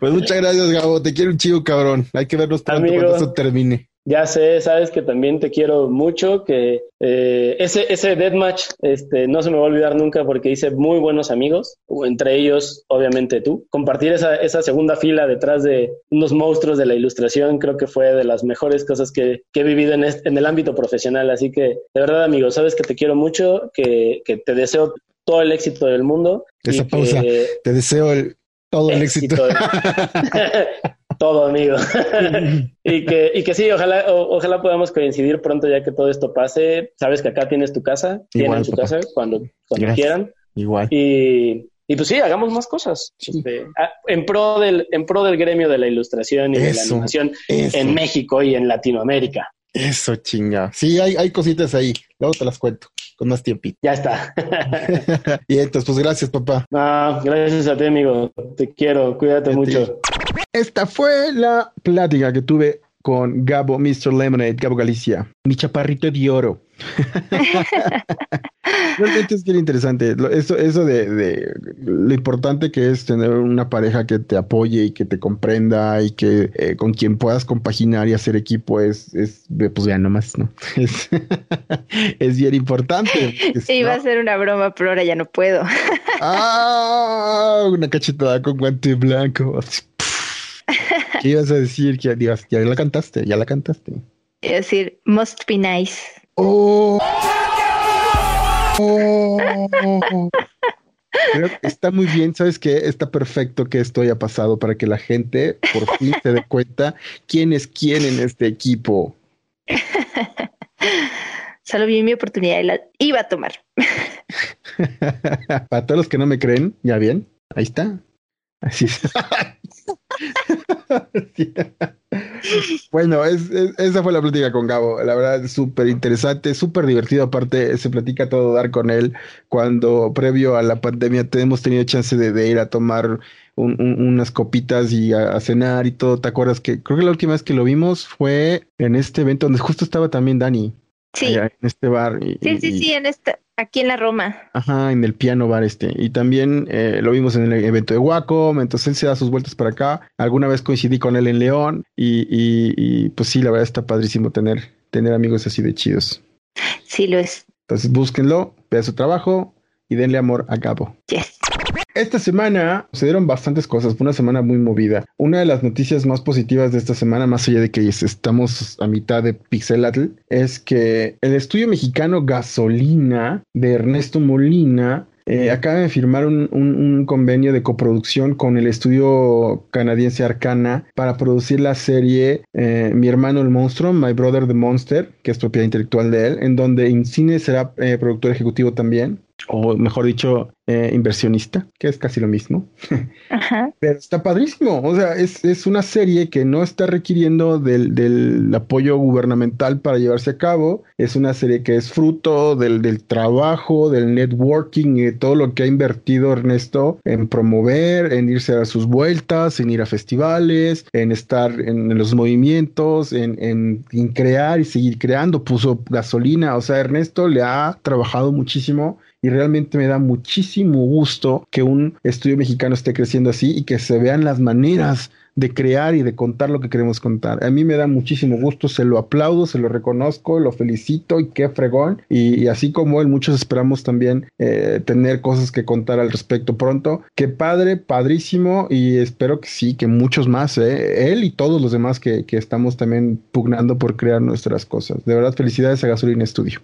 pues muchas gracias, Gabo. Te quiero un chivo, cabrón. Hay que vernos pronto cuando esto termine. Ya sé, sabes que también te quiero mucho, que eh, ese, ese deathmatch este, no se me va a olvidar nunca porque hice muy buenos amigos, entre ellos obviamente tú. Compartir esa, esa segunda fila detrás de unos monstruos de la ilustración creo que fue de las mejores cosas que, que he vivido en, en el ámbito profesional. Así que de verdad amigo, sabes que te quiero mucho, que, que te deseo todo el éxito del mundo. Esa pausa, te deseo el, todo el éxito. todo, amigo. y, que, y que sí, ojalá, ojalá podamos coincidir pronto ya que todo esto pase. Sabes que acá tienes tu casa, tienen su casa cuando, cuando quieran. Igual. Y, y pues sí, hagamos más cosas. Este, en, pro del, en pro del gremio de la ilustración y de la animación en México y en Latinoamérica. Eso, chinga. Sí, hay, hay cositas ahí. Luego te las cuento con más tiempito. Ya está. y entonces, pues gracias, papá. No, gracias a ti, amigo. Te quiero. Cuídate mucho. Esta fue la plática que tuve con Gabo, Mr. Lemonade, Gabo Galicia, mi chaparrito de oro. Realmente es bien interesante. Eso, eso de, lo importante que es tener una pareja que te apoye y que te comprenda y que eh, con quien puedas compaginar y hacer equipo es, es pues ya nomás, ¿no? Es, bien importante. Iba a ser una broma, pero ahora ya no puedo. ah, una cachetada con guante blanco. ¿Qué ibas a decir? Ya, ya la cantaste, ya la cantaste. A decir, must be nice. Oh. está muy bien, ¿sabes qué? Está perfecto que esto haya pasado para que la gente por fin se dé cuenta quién es quién en este equipo. Solo vi mi oportunidad y la iba a tomar. para todos los que no me creen, ya bien, ahí está. Así es. bueno, esa fue la plática con Gabo. La verdad, súper interesante, súper divertido. Aparte, se platica todo dar con él. Cuando previo a la pandemia hemos tenido chance de, ir a tomar unas copitas y a, cenar y todo. ¿Te acuerdas que creo que la última vez que lo vimos fue en este evento donde justo estaba también Dani? Sí. en este bar. sí, sí, sí, en este, aquí en la Roma. Ajá, en el piano bar este. Y también eh, lo vimos en el evento de Wacom, entonces él se da sus vueltas para acá. Alguna vez coincidí con él en León y, y, pues sí, la verdad está padrísimo tener, tener amigos así de chidos. Sí, lo es. Entonces búsquenlo, vean su trabajo y denle amor a cabo. Yes. Esta semana sucedieron bastantes cosas, fue una semana muy movida. Una de las noticias más positivas de esta semana, más allá de que estamos a mitad de Pixelatl, es que el estudio mexicano Gasolina de Ernesto Molina eh, acaba de firmar un, convenio de coproducción con el estudio canadiense Arcana para producir la serie eh, Mi hermano el monstruo, My Brother the Monster, que es propiedad intelectual de él, en donde Incine será eh, productor ejecutivo también o mejor dicho, eh, inversionista, que es casi lo mismo. Ajá. Pero está padrísimo. O sea, es, es una serie que no está requiriendo del, del, apoyo gubernamental para llevarse a cabo. Es una serie que es fruto del, del trabajo, del networking y de todo lo que ha invertido Ernesto en promover, en irse a sus vueltas, en ir a festivales, en estar en, los movimientos, en, en, en crear y seguir creando. Puso gasolina. O sea, Ernesto le ha trabajado muchísimo y realmente me da muchísimo gusto que un estudio mexicano esté creciendo así y que se vean las maneras de crear y de contar lo que queremos contar. A mí me da muchísimo gusto, se lo aplaudo, se lo reconozco, lo felicito y qué fregón. Y, así como él, muchos esperamos también eh, tener cosas que contar al respecto pronto. Qué padre, padrísimo y espero que sí, que muchos más, eh, él y todos los demás que, que estamos también pugnando por crear nuestras cosas. De verdad, felicidades a Gasolina Studio.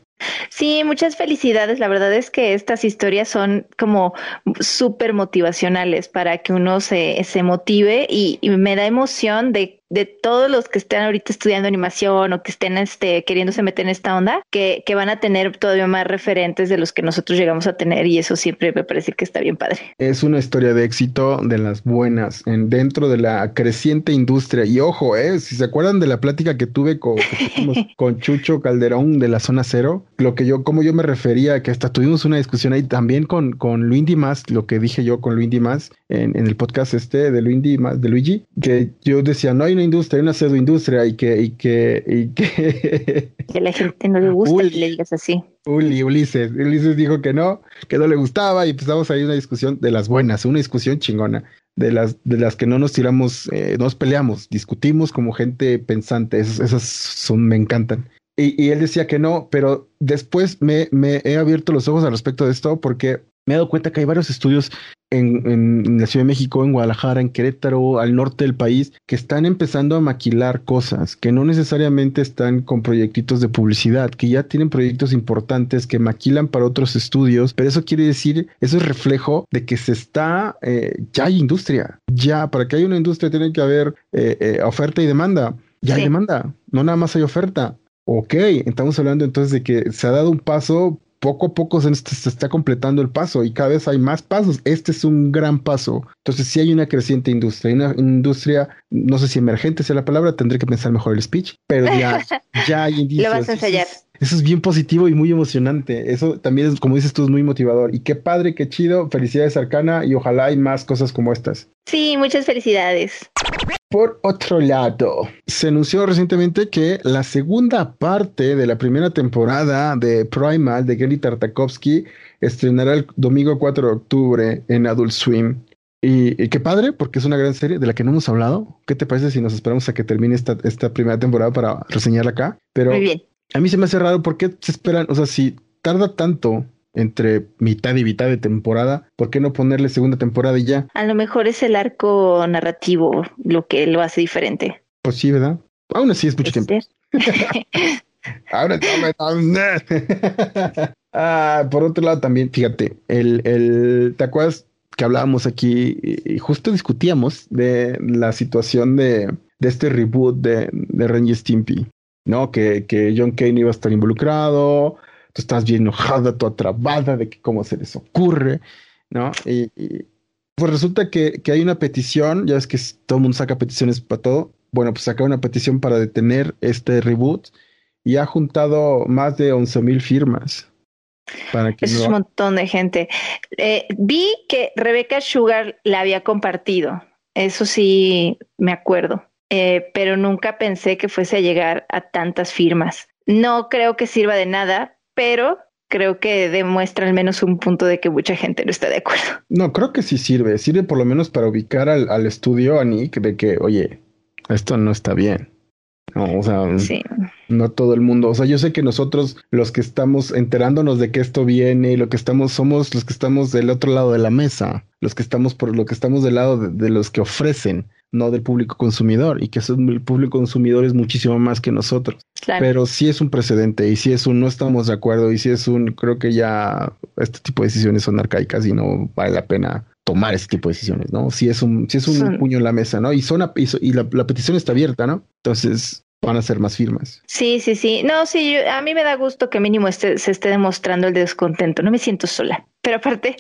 Sí, muchas felicidades. La verdad es que estas historias son como súper motivacionales para que uno se, se motive y, y, me da emoción de de todos los que estén ahorita estudiando animación o que estén este, queriéndose meter en esta onda, que, que, van a tener todavía más referentes de los que nosotros llegamos a tener y eso siempre me parece que está bien padre. Es una historia de éxito de las buenas en, dentro de la creciente industria. Y ojo, eh, si se acuerdan de la plática que tuve con, con Chucho Calderón de la zona cero, lo que yo, como yo me refería, que hasta tuvimos una discusión ahí también con, con Luis Dimas, lo que dije yo con Luis Dimas en, en el podcast este de Luis Dimas, de Luigi, que yo decía, no hay una industria, hay una pseudoindustria y que, y que, y que... que a la gente no le gusta que le digas así. Uli, Ulises. Ulises dijo que no, que no le gustaba y empezamos ahí una discusión de las buenas, una discusión chingona, de las, de las que no nos tiramos, eh, nos peleamos, discutimos como gente pensante, esas, son, me encantan. Y, y, él decía que no, pero después me, me he abierto los ojos al respecto de esto porque me he dado cuenta que hay varios estudios en, en, la Ciudad de México, en Guadalajara, en Querétaro, al norte del país, que están empezando a maquilar cosas, que no necesariamente están con proyectitos de publicidad, que ya tienen proyectos importantes, que maquilan para otros estudios, pero eso quiere decir, eso es reflejo de que se está, eh, ya hay industria, ya, para que haya una industria tiene que haber eh, eh, oferta y demanda, ya hay demanda, no nada más hay oferta. Ok, estamos hablando entonces de que se ha dado un paso poco a poco se, está completando el paso y cada vez hay más pasos. Este es un gran paso. Entonces, si hay una creciente industria, una industria, no sé si emergente sea la palabra, tendré que pensar mejor el speech, pero ya, ya hay indicios. Lo vas a ensayar. Eso es bien positivo y muy emocionante. Eso también es, como dices tú, es muy motivador. Y qué padre, qué chido. Felicidades, Arcana, y ojalá hay más cosas como estas. Sí, muchas felicidades. Por otro lado, se anunció recientemente que la segunda parte de la primera temporada de Primal de Gary Tartakovsky estrenará el domingo 4 de octubre en Adult Swim. Y, qué padre, porque es una gran serie de la que no hemos hablado. ¿Qué te parece si nos esperamos a que termine esta, esta primera temporada para reseñarla acá? Pero Muy bien. A mí se me hace raro por qué se esperan, o sea, si tarda tanto entre mitad y mitad de temporada, ¿por qué no ponerle segunda temporada y ya? A lo mejor es el arco narrativo lo que lo hace diferente. Pues sí, ¿verdad? Aún así es mucho tiempo. Ahora ah, por otro lado también, fíjate, el, el, ¿te acuerdas que hablábamos aquí y justo discutíamos de la situación de, de este reboot de, de Ren Stimpy? ¿no? Que, que John Kane iba a estar involucrado, tú estás bien enojada, toda trabada de que cómo se les ocurre, ¿no? Y, pues resulta que, que, hay una petición, ya es que todo el mundo saca peticiones para todo, bueno, pues saca una petición para detener este reboot y ha juntado más de 11 mil firmas. Para que es un montón de gente. Eh, vi que Rebecca Sugar la había compartido, eso sí me acuerdo. Eh, pero nunca pensé que fuese a llegar a tantas firmas. No creo que sirva de nada, pero creo que demuestra al menos un punto de que mucha gente no está de acuerdo. No, creo que sí sirve. Sirve por lo menos para ubicar al, estudio, a Nick, de que, oye, esto no está bien. No, o sea, no todo el mundo. O sea, yo sé que nosotros, los que estamos enterándonos de que esto viene y lo que estamos, somos los que estamos del otro lado de la mesa, los que estamos por lo que estamos del lado de los que ofrecen no del público consumidor, y que el público consumidor es muchísimo más que nosotros. Pero si es un precedente, y si es un no estamos de acuerdo, y si es un, creo que ya este tipo de decisiones son arcaicas y no vale la pena tomar este tipo de decisiones, ¿no? Si es un, si es un puño en la mesa, ¿no? Y son y, la, la, petición está abierta, ¿no? Entonces, van a ser más firmas. Sí, sí, sí. No, sí, a mí me da gusto que mínimo este, se esté demostrando el descontento. No me siento sola. Pero aparte,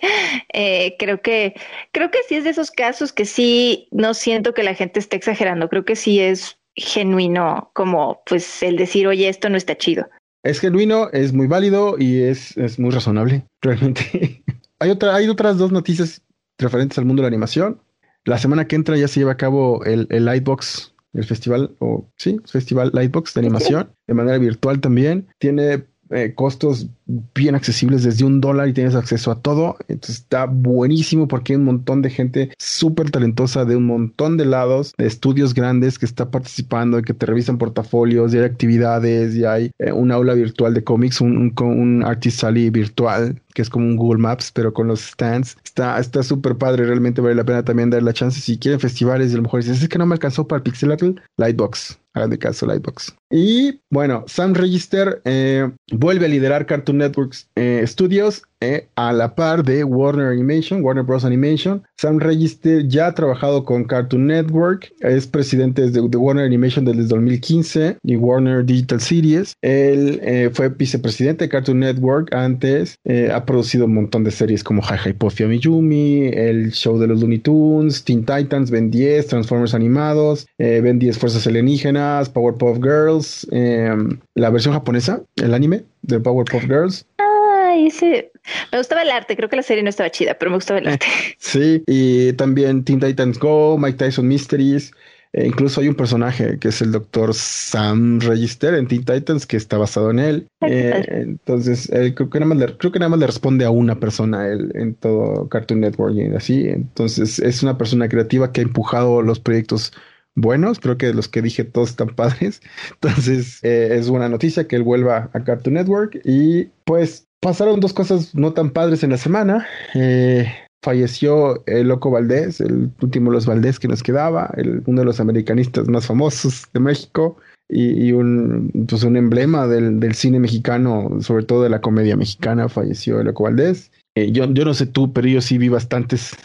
eh, creo que creo que sí es de esos casos que sí no siento que la gente esté exagerando. Creo que sí es genuino, como pues el decir, oye, esto no está chido. Es genuino, es muy válido y es, es muy razonable, realmente. hay otra, hay otras dos noticias referentes al mundo de la animación. La semana que entra ya se lleva a cabo el, el Lightbox el festival, o sí, festival Lightbox de animación, de manera virtual también. Tiene eh, costos bien accesibles desde un dólar y tienes acceso a todo. Entonces está buenísimo porque hay un montón de gente súper talentosa de un montón de lados, de estudios grandes que está participando y que te revisan portafolios y hay actividades y hay eh, un aula virtual de cómics, un, un, un Artist Alley virtual que es como un Google Maps, pero con los stands. Está está súper padre, realmente vale la pena también dar la chance. Si quieren festivales y a lo mejor dices, es que no me alcanzó para Pixelatl, Lightbox. Hagan de caso, Lightbox. Y bueno, Sam Register eh, vuelve a liderar Cartoon Networks eh, Studios eh, a la par de Warner Animation, Warner Bros. Animation. Sam Register ya ha trabajado con Cartoon Network, es presidente de, Warner Animation desde 2015 y Warner Digital Series. Él eh, fue vicepresidente de Cartoon Network antes, ha producido un montón de series como Hi Hi Puffy Amiyumi, el show de los Looney Tunes, Teen Titans, Ben 10, Transformers animados, Ben 10 Fuerzas Alienígenas, Powerpuff Girls, la versión japonesa, el anime de Powerpuff Girls. Ay, sí. Me gustaba el arte, creo que la serie no estaba chida, pero me gustaba el arte. Sí, y también Teen Titans Go, Mike Tyson Mysteries. E incluso hay un personaje que es el doctor Sam Register en Teen Titans que está basado en él. Eh, entonces, creo, que nada más le, creo que nada más le responde a una persona él, en todo Cartoon Network y así. Entonces, es una persona creativa que ha empujado los proyectos buenos. Creo que los que dije todos están padres. Entonces, eh, es buena noticia que él vuelva a Cartoon Network. Y pues pasaron dos cosas no tan padres en la semana. Eh, falleció el Loco Valdés, el último de los Valdés que nos quedaba, el, uno de los americanistas más famosos de México y, un, pues un emblema del, cine mexicano, sobre todo de la comedia mexicana, falleció el Loco Valdés. Eh, yo, yo no sé tú, pero yo sí vi bastantes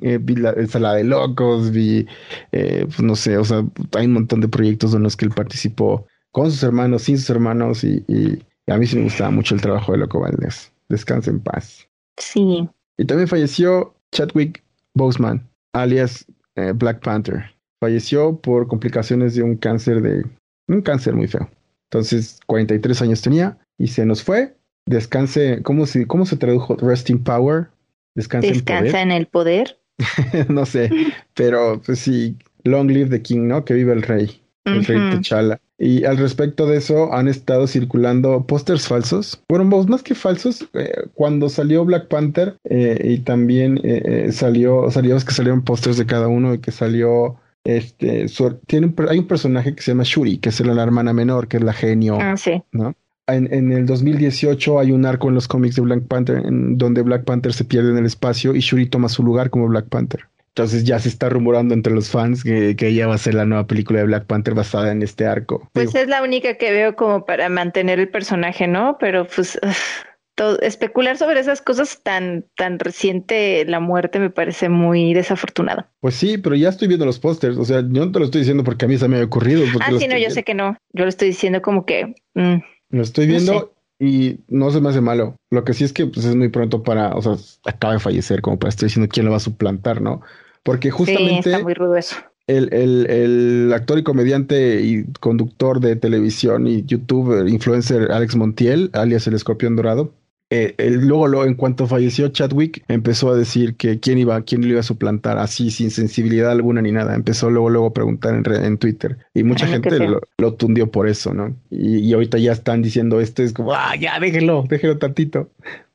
eh, vi la ensalada de locos, vi, pues no sé, o sea, hay un montón de proyectos en los que él participó con sus hermanos, sin sus hermanos, y, a mí sí me gustaba mucho el trabajo de Loco Valdés. Descansa en paz. Sí. Y también falleció Chadwick Boseman, alias eh, Black Panther. Falleció por complicaciones de un cáncer de un cáncer muy feo. Entonces, 43 años tenía y se nos fue. Descanse, ¿cómo se, cómo se tradujo? Resting Power. Descansa, Descansa en, el poder. no sé, pero pues sí, Long Live the King, ¿no? Que vive el rey, el rey T'Challa. Y al respecto de eso han estado circulando pósters falsos. Bueno, más que falsos, eh, cuando salió Black Panther eh, y también eh, salió, salió, es que salieron pósters de cada uno y que salió este, tiene hay un personaje que se llama Shuri, que es la hermana menor, que es la genio. Ah, sí. ¿no? En, en, el 2018 hay un arco en los cómics de Black Panther en donde Black Panther se pierde en el espacio y Shuri toma su lugar como Black Panther. Entonces ya se está rumorando entre los fans que, que, ella va a ser la nueva película de Black Panther basada en este arco. Pues es la única que veo como para mantener el personaje, ¿no? Pero pues todo, especular sobre esas cosas tan, tan reciente la muerte me parece muy desafortunado. Pues sí, pero ya estoy viendo los pósters. O sea, yo no te lo estoy diciendo porque a mí se me ha ocurrido. Ah, sí, no, yo sé que no. Yo lo estoy diciendo como que... Mm, lo estoy viendo y no se me hace malo. Lo que sí es que pues, es muy pronto para, o sea, acaba de fallecer, como para estar diciendo quién lo va a suplantar, ¿no? Porque justamente. Sí, está muy rudo eso. El, el, el, actor y comediante y conductor de televisión y youtuber, influencer Alex Montiel, alias el escorpión dorado, eh, luego, luego, en cuanto falleció Chadwick, empezó a decir que quién iba, quién lo iba a suplantar, así sin sensibilidad alguna ni nada. Empezó luego, luego a preguntar en, en Twitter y mucha gente lo, tundió por eso, ¿no? Y, ahorita ya están diciendo esto es como, ah, ya déjelo, déjelo tantito.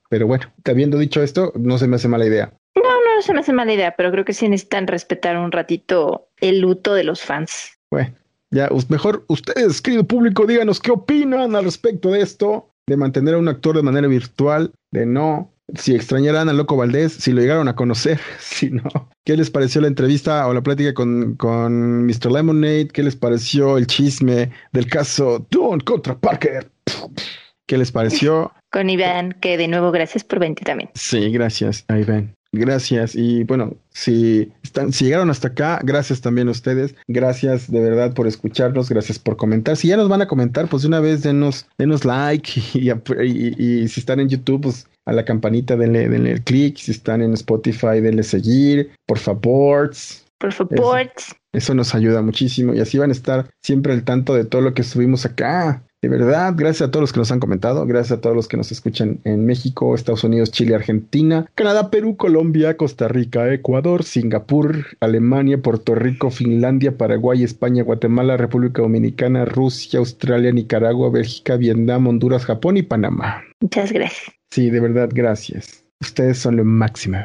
Pero bueno, habiendo dicho esto, no se me hace mala idea. No, no se me hace mala idea, pero creo que sí necesitan respetar un ratito el luto de los fans. Bueno, ya, mejor ustedes, querido público, díganos qué opinan al respecto de esto de mantener a un actor de manera virtual, de no, si extrañarán a Loco Valdés, si lo llegaron a conocer, si no. ¿Qué les pareció la entrevista o la plática con, con Mr. Lemonade? ¿Qué les pareció el chisme del caso Don contra Parker? ¿Qué les pareció? Con Iván, que de nuevo gracias por venir también. Sí, gracias a Iván. Gracias. Y bueno, si, están, si llegaron hasta acá, gracias también a ustedes. Gracias de verdad por escucharnos. Gracias por comentar. Si ya nos van a comentar, pues de una vez denos, denos like. Y, si están en YouTube, pues a la campanita denle, denle el clic. Si están en Spotify, denle seguir. Por favor. Por favor. eso nos ayuda muchísimo. Y así van a estar siempre al tanto de todo lo que subimos acá. De verdad, gracias a todos los que nos han comentado, gracias a todos los que nos escuchan en México, Estados Unidos, Chile, Argentina, Canadá, Perú, Colombia, Costa Rica, Ecuador, Singapur, Alemania, Puerto Rico, Finlandia, Paraguay, España, Guatemala, República Dominicana, Rusia, Australia, Nicaragua, Bélgica, Vietnam, Honduras, Japón y Panamá. Muchas gracias. Sí, de verdad, gracias. Ustedes son lo máximo.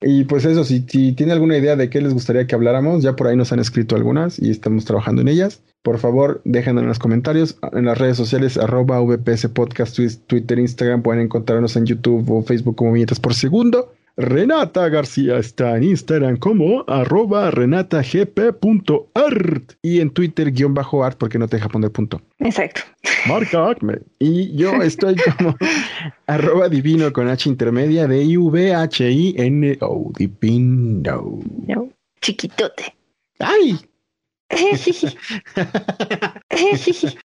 Y pues eso, si, si tiene alguna idea de qué les gustaría que habláramos, ya por ahí nos han escrito algunas y estamos trabajando en ellas. Por favor, déjenlo en los comentarios. En las redes sociales, arroba VPS Podcast, Twitter, Instagram, pueden encontrarnos en YouTube o Facebook como Viñetas por Segundo. Renata García está en Instagram como arroba renatagp.art y en Twitter guion bajo art porque no te deja poner punto. Exacto. Marca Acme. Y yo estoy como arroba divino con H intermedia de I-V-H-I-N-O. Divino. No, chiquitote. ¡Ay!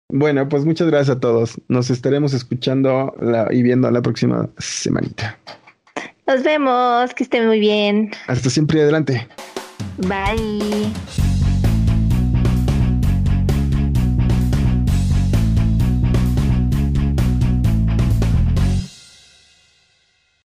bueno, pues muchas gracias a todos. Nos estaremos escuchando y viendo la próxima semanita. Nos vemos, que estén muy bien. Hasta siempre adelante. Bye.